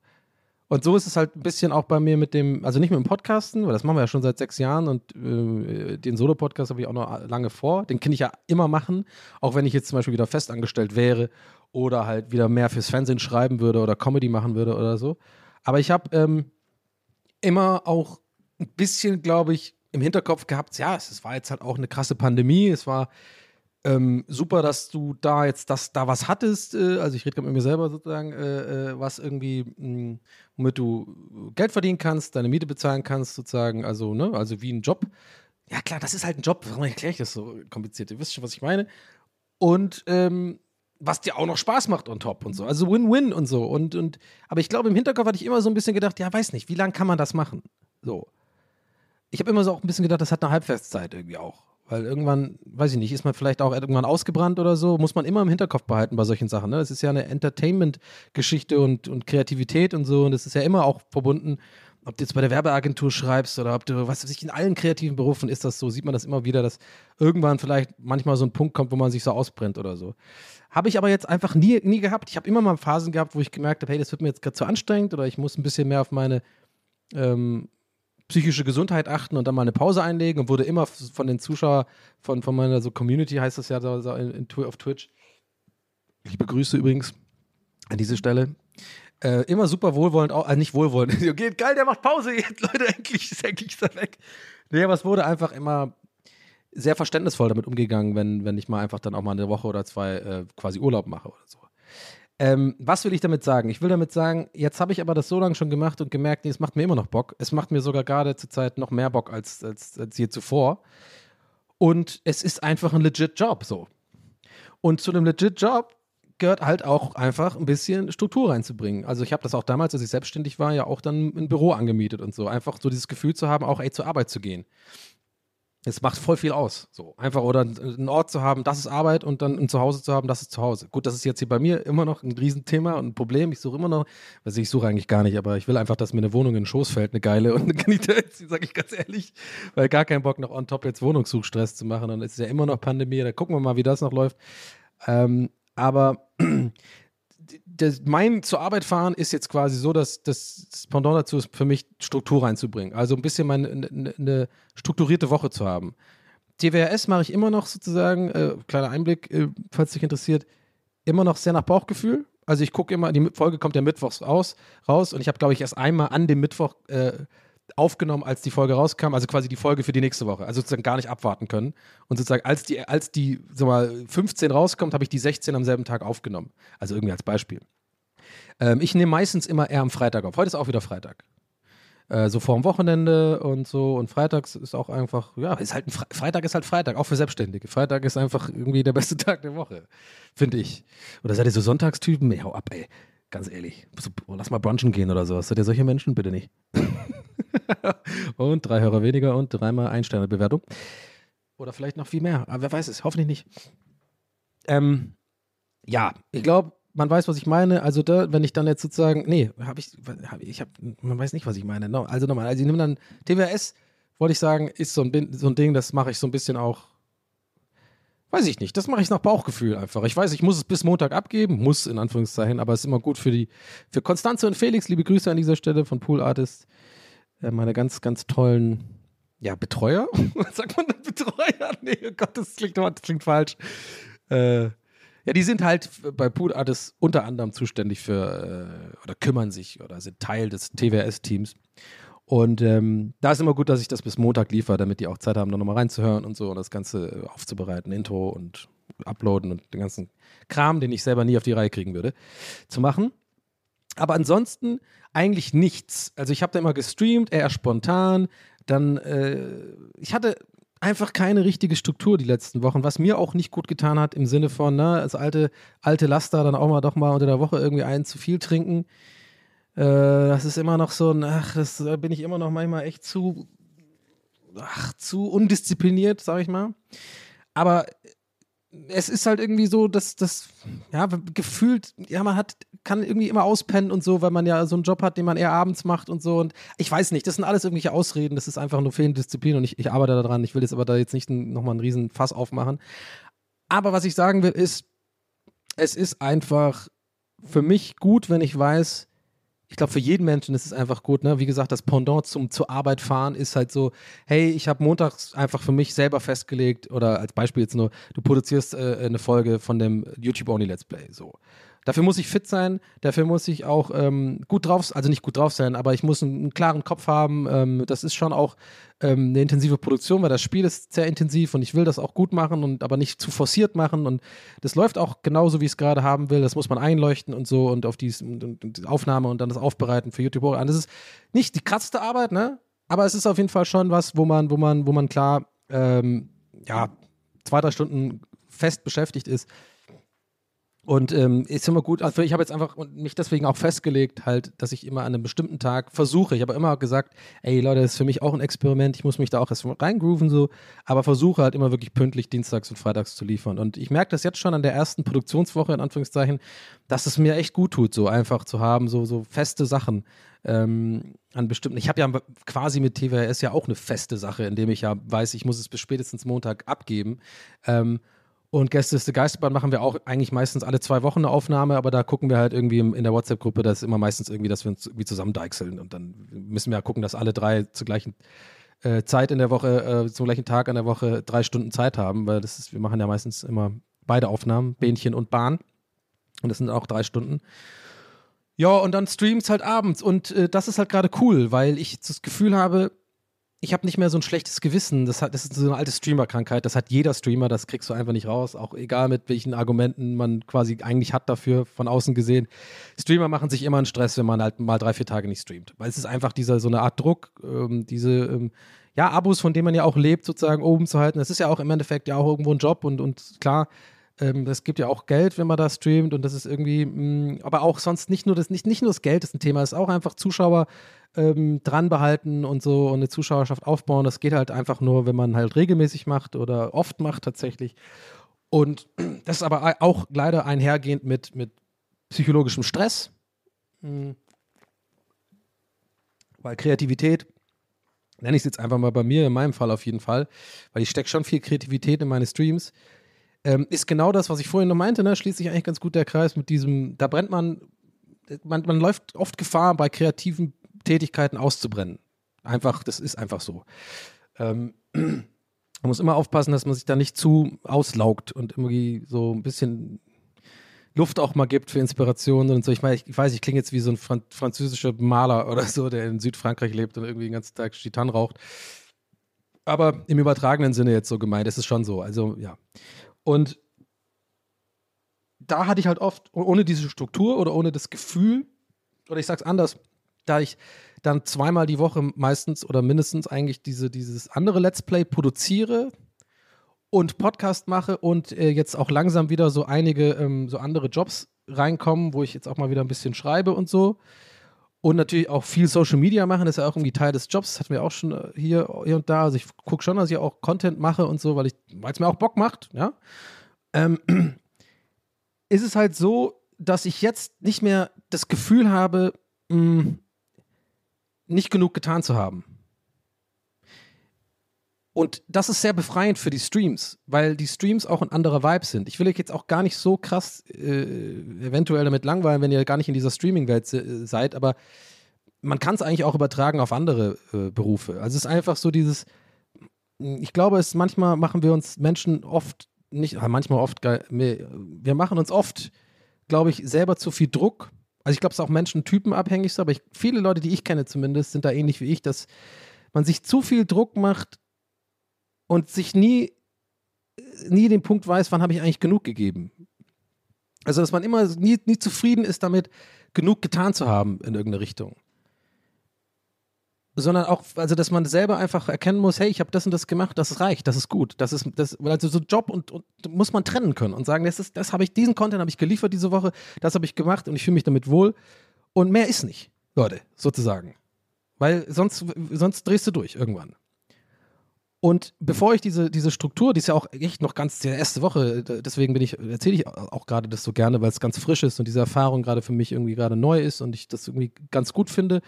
Und so ist es halt ein bisschen auch bei mir mit dem, also nicht mit dem Podcasten, weil das machen wir ja schon seit sechs Jahren und äh, den Solo-Podcast habe ich auch noch lange vor. Den kann ich ja immer machen, auch wenn ich jetzt zum Beispiel wieder festangestellt wäre oder halt wieder mehr fürs Fernsehen schreiben würde oder Comedy machen würde oder so. Aber ich habe ähm, immer auch ein bisschen, glaube ich, im Hinterkopf gehabt, ja, es war jetzt halt auch eine krasse Pandemie, es war ähm, super, dass du da jetzt das, da was hattest. Äh, also ich rede gerade mit mir selber sozusagen, äh, äh, was irgendwie, mh, hm, womit du Geld verdienen kannst, deine Miete bezahlen kannst, sozusagen, also, ne, also wie ein Job. Ja, klar, das ist halt ein Job. Warum erkläre ich das so kompliziert? Ihr wisst schon, was ich meine. Und ähm, was dir auch noch Spaß macht on top und so. Also Win-Win und so. Und, und, aber ich glaube, im Hinterkopf hatte ich immer so ein bisschen gedacht, ja, weiß nicht, wie lange kann man das machen? So. Ich habe immer so auch ein bisschen gedacht, das hat eine Halbwertszeit irgendwie auch. Weil irgendwann, weiß ich nicht, ist man vielleicht auch irgendwann ausgebrannt oder so, muss man immer im Hinterkopf behalten bei solchen Sachen. Ne? Das ist ja eine Entertainment-Geschichte und, und Kreativität und so. Und das ist ja immer auch verbunden, ob du jetzt bei der Werbeagentur schreibst oder ob du, was weiß ich, in allen kreativen Berufen ist das so, sieht man das immer wieder, dass irgendwann vielleicht manchmal so ein Punkt kommt, wo man sich so ausbrennt oder so. Habe ich aber jetzt einfach nie, nie gehabt. Ich habe immer mal Phasen gehabt, wo ich gemerkt habe, hey, das wird mir jetzt gerade zu anstrengend oder ich muss ein bisschen mehr auf meine ähm, psychische Gesundheit achten und dann mal eine Pause einlegen und wurde immer von den Zuschauern, von, von meiner so Community heißt das ja so, so in, in, auf Twitch. Liebe Grüße übrigens an diese Stelle. Äh, immer super wohlwollend, auch, äh, nicht wohlwollend. *laughs* Okay, geil, der macht Pause *laughs* jetzt, Leute, endlich ist, endlich er weg. Nee, aber es wurde einfach immer sehr verständnisvoll damit umgegangen, wenn, wenn ich mal einfach dann auch mal eine Woche oder zwei äh, quasi Urlaub mache oder so. Ähm, was will ich damit sagen? Ich will damit sagen, jetzt habe ich aber das so lange schon gemacht und gemerkt, nee, es macht mir immer noch Bock. Es macht mir sogar gerade zur Zeit noch mehr Bock als, als, als je zuvor. Und es ist einfach ein legit Job so. Und zu einem legit Job gehört halt auch einfach ein bisschen Struktur reinzubringen. Also ich habe das auch damals, als ich selbstständig war, ja auch dann ein Büro angemietet und so. Einfach so dieses Gefühl zu haben, auch ey, zur Arbeit zu gehen. Es macht voll viel aus. So einfach oder einen Ort zu haben, das ist Arbeit und dann ein Zuhause zu haben, das ist Zuhause. Gut, das ist jetzt hier bei mir immer noch ein Riesenthema und ein Problem. Ich suche immer noch, also ich suche eigentlich gar nicht, aber ich will einfach, dass mir eine Wohnung in den Schoß fällt, eine geile und da jetzt, sage ich ganz ehrlich, weil gar keinen Bock noch on top jetzt Wohnungssuchstress zu machen. Dann ist ja immer noch Pandemie, da gucken wir mal, wie das noch läuft. Ähm, aber das, mein zur Arbeit fahren ist jetzt quasi so, dass das Pendant dazu ist, für mich Struktur reinzubringen. Also ein bisschen meine, eine, eine strukturierte Woche zu haben. TWRS mache ich immer noch sozusagen, äh, kleiner Einblick, äh, falls dich interessiert, immer noch sehr nach Bauchgefühl. Also ich gucke immer, die Folge kommt ja mittwochs raus, raus und ich habe, glaube ich, erst einmal an dem Mittwoch äh, aufgenommen, als die Folge rauskam, also quasi die Folge für die nächste Woche. Also sozusagen gar nicht abwarten können. Und sozusagen, als die, als die, sag mal, 15 rauskommt, habe ich die 16 am selben Tag aufgenommen. Also irgendwie als Beispiel. Ähm, ich nehme meistens immer eher am Freitag auf. Heute ist auch wieder Freitag. Äh, so vorm Wochenende und so. Und freitags ist auch einfach, ja, ist halt ein Fre Freitag ist halt Freitag, auch für Selbstständige. Freitag ist einfach irgendwie der beste *laughs* Tag der Woche, finde ich. Oder seid ihr so Sonntagstypen? Nee, hau ab, ey. Ganz ehrlich. Oh, lass mal brunchen gehen oder sowas. Seid ihr solche Menschen? Bitte nicht. *laughs* und drei Hörer weniger und dreimal Ein-Sterne-Bewertung. Oder vielleicht noch viel mehr. Aber wer weiß es, hoffentlich nicht. Ähm, ja, ich glaube, man weiß, was ich meine. Also da, wenn ich dann jetzt sozusagen, nee, habe ich, hab, ich habe, man weiß nicht, was ich meine. No, also nochmal, also ich nehme dann TWS, wollte ich sagen, ist so ein, so ein Ding, das mache ich so ein bisschen auch, weiß ich nicht, das mache ich nach Bauchgefühl einfach. Ich weiß, ich muss es bis Montag abgeben, muss in Anführungszeichen, aber es ist immer gut für die, für Konstanze und Felix, liebe Grüße an dieser Stelle von Pool Artist, äh, meine ganz, ganz tollen, ja, Betreuer? *laughs* Sagt man denn Betreuer? *laughs* Nee, oh Gott, das klingt, das klingt falsch. Äh, ja, die sind halt bei Pool Artists unter anderem zuständig für äh, oder kümmern sich oder sind Teil des TWS-Teams. Und ähm, da ist immer gut, dass ich das bis Montag liefere, damit die auch Zeit haben, da nochmal reinzuhören und so und das Ganze aufzubereiten, Intro und uploaden und den ganzen Kram, den ich selber nie auf die Reihe kriegen würde, zu machen. Aber ansonsten eigentlich nichts. Also ich habe da immer gestreamt, eher spontan. Dann, äh, ich hatte einfach keine richtige Struktur die letzten Wochen, was mir auch nicht gut getan hat im Sinne von, ne, als alte, alte Laster dann auch mal doch mal unter der Woche irgendwie einen zu viel trinken. Äh, das ist immer noch so, ein, ach, das da bin ich immer noch manchmal echt zu, ach, zu undiszipliniert, sag ich mal. Aber es ist halt irgendwie so, dass das, ja, gefühlt, ja, man hat, kann irgendwie immer auspennen und so, weil man ja so einen Job hat, den man eher abends macht und so. Und ich weiß nicht, das sind alles irgendwelche Ausreden, das ist einfach nur fehlende Disziplin und ich, ich arbeite daran. Ich will jetzt aber da jetzt nicht nochmal einen riesen Fass aufmachen. Aber was ich sagen will, ist, es ist einfach für mich gut, wenn ich weiß, ich glaube, für jeden Menschen ist es einfach gut, ne? Wie gesagt, das Pendant zum zur Arbeit fahren ist halt so, hey, ich habe montags einfach für mich selber festgelegt, oder als Beispiel jetzt nur, du produzierst äh, eine Folge von dem YouTube-Only Let's Play. So. Dafür muss ich fit sein, dafür muss ich auch ähm, gut drauf, also nicht gut drauf sein, aber ich muss einen, einen klaren Kopf haben. Ähm, das ist schon auch ähm, eine intensive Produktion, weil das Spiel ist sehr intensiv und ich will das auch gut machen und aber nicht zu forciert machen. Und das läuft auch genauso, wie ich es gerade haben will. Das muss man einleuchten und so und auf die, die Aufnahme und dann das Aufbereiten für YouTube. Und das ist nicht die krasseste Arbeit, ne? Aber es ist auf jeden Fall schon was, wo man, wo man, wo man klar, ähm, ja, zwei, drei Stunden fest beschäftigt ist. Und ähm, ist immer gut, also ich habe jetzt einfach mich deswegen auch festgelegt, halt, dass ich immer an einem bestimmten Tag versuche. Ich habe immer gesagt, ey Leute, das ist für mich auch ein Experiment, ich muss mich da auch erst reingrooven, so, aber versuche halt immer wirklich pünktlich dienstags und freitags zu liefern. Und ich merke das jetzt schon an der ersten Produktionswoche, in Anführungszeichen, dass es mir echt gut tut, so einfach zu haben, so, so feste Sachen ähm, an bestimmten. Ich habe ja quasi mit TWS ja auch eine feste Sache, indem ich ja weiß, ich muss es bis spätestens Montag abgeben. Ähm, Und Gästeliste Geisterbahn machen wir auch eigentlich meistens alle zwei Wochen eine Aufnahme, aber da gucken wir halt irgendwie in der WhatsApp-Gruppe, das ist immer meistens irgendwie, dass wir uns irgendwie zusammen deichseln und dann müssen wir ja gucken, dass alle drei zur gleichen äh, Zeit in der Woche, äh, zum gleichen Tag in der Woche drei Stunden Zeit haben, weil das ist, wir machen ja meistens immer beide Aufnahmen, Bähnchen und Bahn. Und das sind auch drei Stunden. Ja, und dann streams halt abends. Und äh, das ist halt gerade cool, weil ich das Gefühl habe, ich habe nicht mehr so ein schlechtes Gewissen. Das, hat, das ist so eine alte Streamer-Krankheit. Das hat jeder Streamer, das kriegst du einfach nicht raus. Auch egal, mit welchen Argumenten man quasi eigentlich hat dafür, von außen gesehen. Streamer machen sich immer einen Stress, wenn man halt mal drei, vier Tage nicht streamt. Weil es ist einfach dieser, so eine Art Druck, ähm, diese, ähm, ja, Abos, von denen man ja auch lebt, sozusagen oben zu halten. Das ist ja auch im Endeffekt ja auch irgendwo ein Job und, und klar, ähm, das gibt ja auch Geld, wenn man da streamt und das ist irgendwie, mh, aber auch sonst nicht nur das, nicht, nicht nur das Geld ist ein Thema, es ist auch einfach Zuschauer ähm, dran behalten und so und eine Zuschauerschaft aufbauen. Das geht halt einfach nur, wenn man halt regelmäßig macht oder oft macht tatsächlich. Und *clears throat* das ist aber auch leider einhergehend mit, mit psychologischem Stress. Mhm. Weil Kreativität, nenne ich es jetzt einfach mal bei mir, in meinem Fall auf jeden Fall, weil ich stecke schon viel Kreativität in meine Streams, ähm, ist genau das, was ich vorhin noch meinte, ne? schließt sich eigentlich ganz gut der Kreis mit diesem, da brennt man, man, man läuft oft Gefahr, bei kreativen Tätigkeiten auszubrennen. Einfach, das ist einfach so. Ähm, man muss immer aufpassen, dass man sich da nicht zu auslaugt und irgendwie so ein bisschen Luft auch mal gibt für Inspirationen und so. Ich meine, ich, ich weiß, ich klinge jetzt wie so ein Fran französischer Maler *laughs* oder so, der in Südfrankreich lebt und irgendwie den ganzen Tag Gitan raucht. Aber im übertragenen Sinne jetzt so gemeint, es ist schon so. Also, ja. Und da hatte ich halt oft, ohne diese Struktur oder ohne das Gefühl, oder ich sag's anders, da ich dann zweimal die Woche meistens oder mindestens eigentlich diese, dieses andere Let's Play produziere und Podcast mache und äh, jetzt auch langsam wieder so einige ähm, so andere Jobs reinkommen, wo ich jetzt auch mal wieder ein bisschen schreibe und so. Und natürlich auch viel Social Media machen, ist ja auch irgendwie Teil des Jobs, das hatten wir auch schon äh, hier, hier und da. Also ich gucke schon, dass ich auch Content mache und so, weil es mir auch Bock macht, ja. Ähm, *clears throat* ist es halt so, dass ich jetzt nicht mehr das Gefühl habe, mh, nicht genug getan zu haben. Und das ist sehr befreiend für die Streams, weil die Streams auch ein anderer Vibe sind. Ich will euch jetzt auch gar nicht so krass äh, eventuell damit langweilen, wenn ihr gar nicht in dieser Streaming-Welt äh, seid, aber man kann es eigentlich auch übertragen auf andere äh, Berufe. Also es ist einfach so dieses, ich glaube, es manchmal machen wir uns Menschen oft nicht, ah, manchmal oft, wir machen uns oft, glaube ich, selber zu viel Druck. Also ich glaube, es ist auch menschentypenabhängig so, aber ich, viele Leute, die ich kenne zumindest, sind da ähnlich wie ich, dass man sich zu viel Druck macht und sich nie, nie den Punkt weiß, wann habe ich eigentlich genug gegeben. Also, dass man immer nie, nie zufrieden ist damit, genug getan zu haben in irgendeine Richtung. Sondern auch, also dass man selber einfach erkennen muss, hey, ich habe das und das gemacht, das reicht, das ist gut. Das ist, das, also so Job und, und muss man trennen können und sagen, das ist, das habe ich, diesen Content habe ich geliefert diese Woche, das habe ich gemacht und ich fühle mich damit wohl. Und mehr ist nicht, Leute, sozusagen. Weil sonst, sonst drehst du durch irgendwann. Und bevor ich diese, diese Struktur, die ist ja auch echt noch ganz die erste Woche, deswegen bin ich, erzähle ich auch gerade das so gerne, weil es ganz frisch ist und diese Erfahrung gerade für mich irgendwie gerade neu ist und ich das irgendwie ganz gut finde.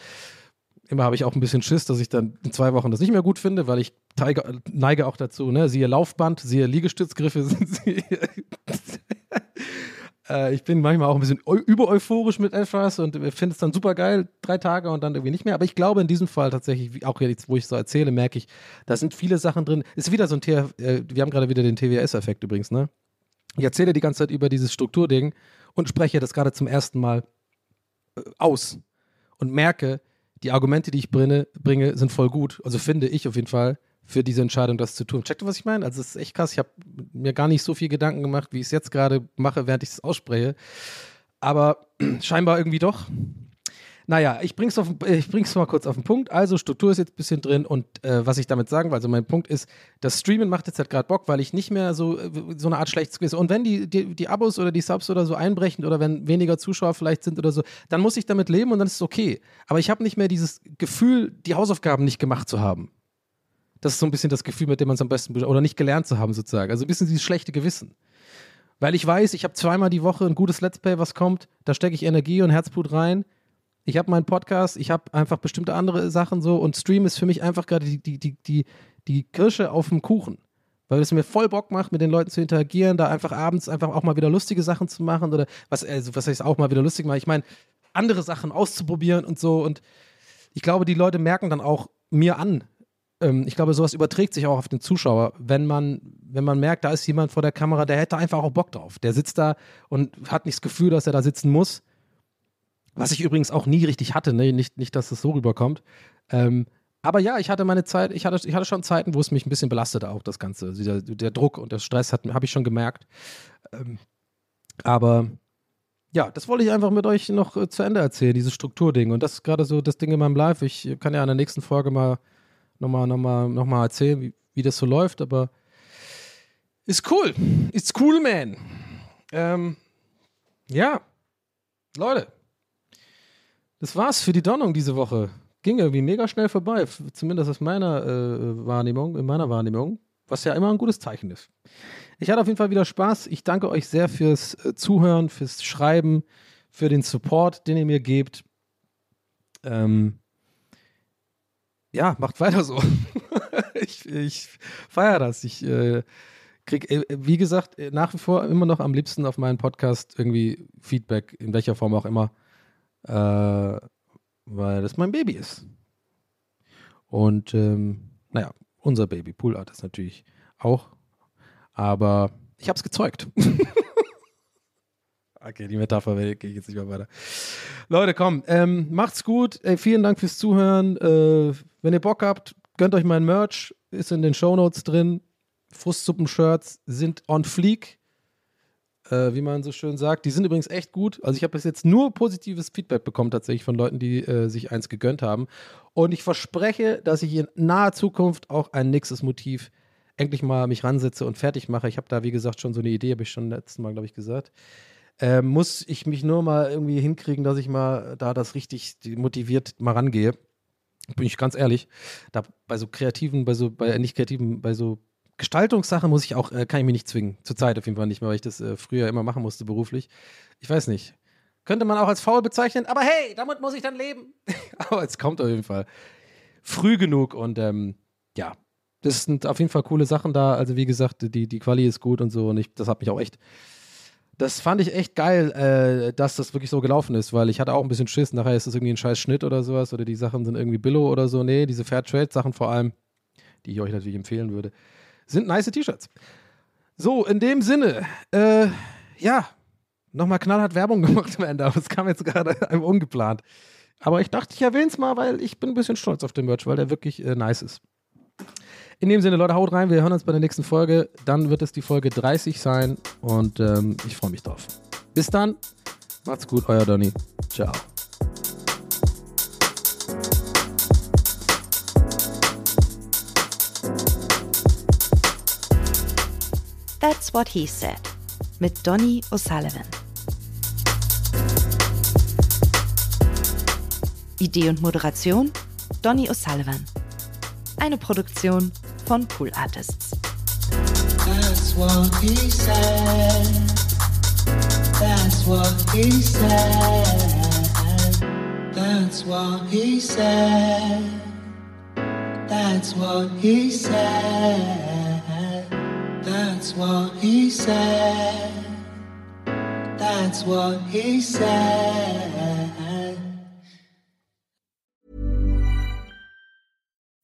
Immer habe ich auch ein bisschen Schiss, dass ich dann in zwei Wochen das nicht mehr gut finde, weil ich teige, neige auch dazu, ne? Siehe Laufband, siehe Liegestützgriffe, *laughs* siehe äh, ich bin manchmal auch ein bisschen eu über euphorisch mit etwas und finde es dann super geil, drei Tage und dann irgendwie nicht mehr. Aber ich glaube in diesem Fall tatsächlich, auch jetzt, wo ich so erzähle, merke ich, da sind viele Sachen drin. Ist wieder so ein T äh, wir haben gerade wieder den TWS-Effekt übrigens, ne? Ich erzähle die ganze Zeit über dieses Strukturding und spreche das gerade zum ersten Mal äh, aus und merke, die Argumente, die ich bringe, bringe, sind voll gut. Also finde ich auf jeden Fall für diese Entscheidung, das zu tun. Checkt ihr, was ich meine? Also es ist echt krass. Ich habe mir gar nicht so viel Gedanken gemacht, wie ich es jetzt gerade mache, während ich es ausspreche. Aber *clears throat* scheinbar irgendwie doch. Naja, ich bring's, auf, ich bring's mal kurz auf den Punkt. Also, Struktur ist jetzt ein bisschen drin und äh, was ich damit sagen will, also mein Punkt ist, das Streamen macht jetzt halt gerade Bock, weil ich nicht mehr so, äh, so eine Art schlechtes Gewissen. Und wenn die, die, die Abos oder die Subs oder so einbrechen oder wenn weniger Zuschauer vielleicht sind oder so, dann muss ich damit leben und dann ist es okay. Aber ich habe nicht mehr dieses Gefühl, die Hausaufgaben nicht gemacht zu haben. Das ist so ein bisschen das Gefühl, mit dem man es am besten, oder nicht gelernt zu haben sozusagen. Also ein bisschen dieses schlechte Gewissen. Weil ich weiß, ich habe zweimal die Woche ein gutes Let's Play, was kommt, da stecke ich Energie und Herzblut rein. Ich habe meinen Podcast, ich habe einfach bestimmte andere Sachen so und Stream ist für mich einfach gerade die, die, die, die, die Kirsche auf dem Kuchen. weil es mir voll Bock macht, mit den Leuten zu interagieren, da einfach abends einfach auch mal wieder lustige Sachen zu machen oder was, also was heißt auch mal wieder lustig machen. Ich meine, andere Sachen auszuprobieren und so. Und ich glaube, die Leute merken dann auch mir an. Ähm, ich glaube, sowas überträgt sich auch auf den Zuschauer, wenn man, wenn man merkt, da ist jemand vor der Kamera, der hätte einfach auch Bock drauf. Der sitzt da und hat nicht das Gefühl, dass er da sitzen muss. Was ich übrigens auch nie richtig hatte, ne? nicht, nicht, dass es so rüberkommt. Ähm, aber ja, ich hatte meine Zeit, ich hatte, ich hatte schon Zeiten, wo es mich ein bisschen belastete, auch das Ganze. Also der, der Druck und der Stress habe ich schon gemerkt. Ähm, aber ja, das wollte ich einfach mit euch noch äh, zu Ende erzählen, dieses Strukturding. Und das ist gerade so das Ding in meinem Live. Ich kann ja in der nächsten Folge mal nochmal noch mal, noch mal erzählen, wie, wie das so läuft, aber ist cool. Ist cool, man. Ähm, ja, Leute, das war's für die Donnung diese Woche. Ging irgendwie mega schnell vorbei, zumindest aus meiner äh, Wahrnehmung, in meiner Wahrnehmung, was ja immer ein gutes Zeichen ist. Ich hatte auf jeden Fall wieder Spaß. Ich danke euch sehr fürs äh, Zuhören, fürs Schreiben, für den Support, den ihr mir gebt. Ähm, ja, macht weiter so. *laughs* ich ich feiere das. Ich äh, kriege, äh, wie gesagt, äh, nach wie vor immer noch am liebsten auf meinen Podcast irgendwie Feedback, in welcher Form auch immer, äh, weil das mein Baby ist. Und ähm, naja, unser Baby, Pool Art ist natürlich auch, aber ich habe es gezeugt. *laughs* Okay, die Metapher gehe ich jetzt nicht mehr weiter. Leute, komm, ähm, macht's gut. Ey, vielen Dank fürs Zuhören. Äh, wenn ihr Bock habt, gönnt euch mein Merch. Ist in den Shownotes drin. Frustsuppen-Shirts sind on fleek, äh, wie man so schön sagt. Die sind übrigens echt gut. Also ich habe bis jetzt nur positives Feedback bekommen tatsächlich von Leuten, die äh, sich eins gegönnt haben. Und ich verspreche, dass ich in naher Zukunft auch ein nächstes Motiv endlich mal mich ransetze und fertig mache. Ich habe da, wie gesagt, schon so eine Idee, habe ich schon letztes Mal, glaube ich, gesagt. Ähm, muss ich mich nur mal irgendwie hinkriegen, dass ich mal da das richtig motiviert mal rangehe. Bin ich ganz ehrlich. Da bei so kreativen, bei so, bei nicht kreativen, bei so Gestaltungssachen muss ich auch, äh, kann ich mich nicht zwingen. Zurzeit auf jeden Fall nicht mehr, weil ich das äh, früher immer machen musste beruflich. Ich weiß nicht. Könnte man auch als faul bezeichnen, aber hey, damit muss ich dann leben. *laughs* aber es kommt auf jeden Fall früh genug und ähm, ja, das sind auf jeden Fall coole Sachen da. Also wie gesagt, die, die Quali ist gut und so und ich, das hat mich auch echt das fand ich echt geil, äh, dass das wirklich so gelaufen ist, weil ich hatte auch ein bisschen Schiss. Nachher ist das irgendwie ein scheiß Schnitt oder sowas oder die Sachen sind irgendwie Billo oder so. Nee, diese Fairtrade-Sachen vor allem, die ich euch natürlich empfehlen würde, sind nice T-Shirts. So, in dem Sinne, äh, ja, nochmal knallhart Werbung *laughs* gemacht am Ende, aber es kam jetzt gerade *laughs* ungeplant. Aber ich dachte, ich erwähne es mal, weil ich bin ein bisschen stolz auf den Merch, weil der wirklich äh, nice ist. In dem Sinne, Leute, haut rein. Wir hören uns bei der nächsten Folge. Dann wird es die Folge 30 sein und ähm, ich freue mich drauf. Bis dann. Macht's gut, euer Donny. Ciao. That's What He Said mit Donny O'Sullivan. Idee und Moderation Donny O'Sullivan. Eine Produktion von Pool Artists. That's what he said. That's what he said. That's what he said. That's what he said. That's what he said. That's what he said.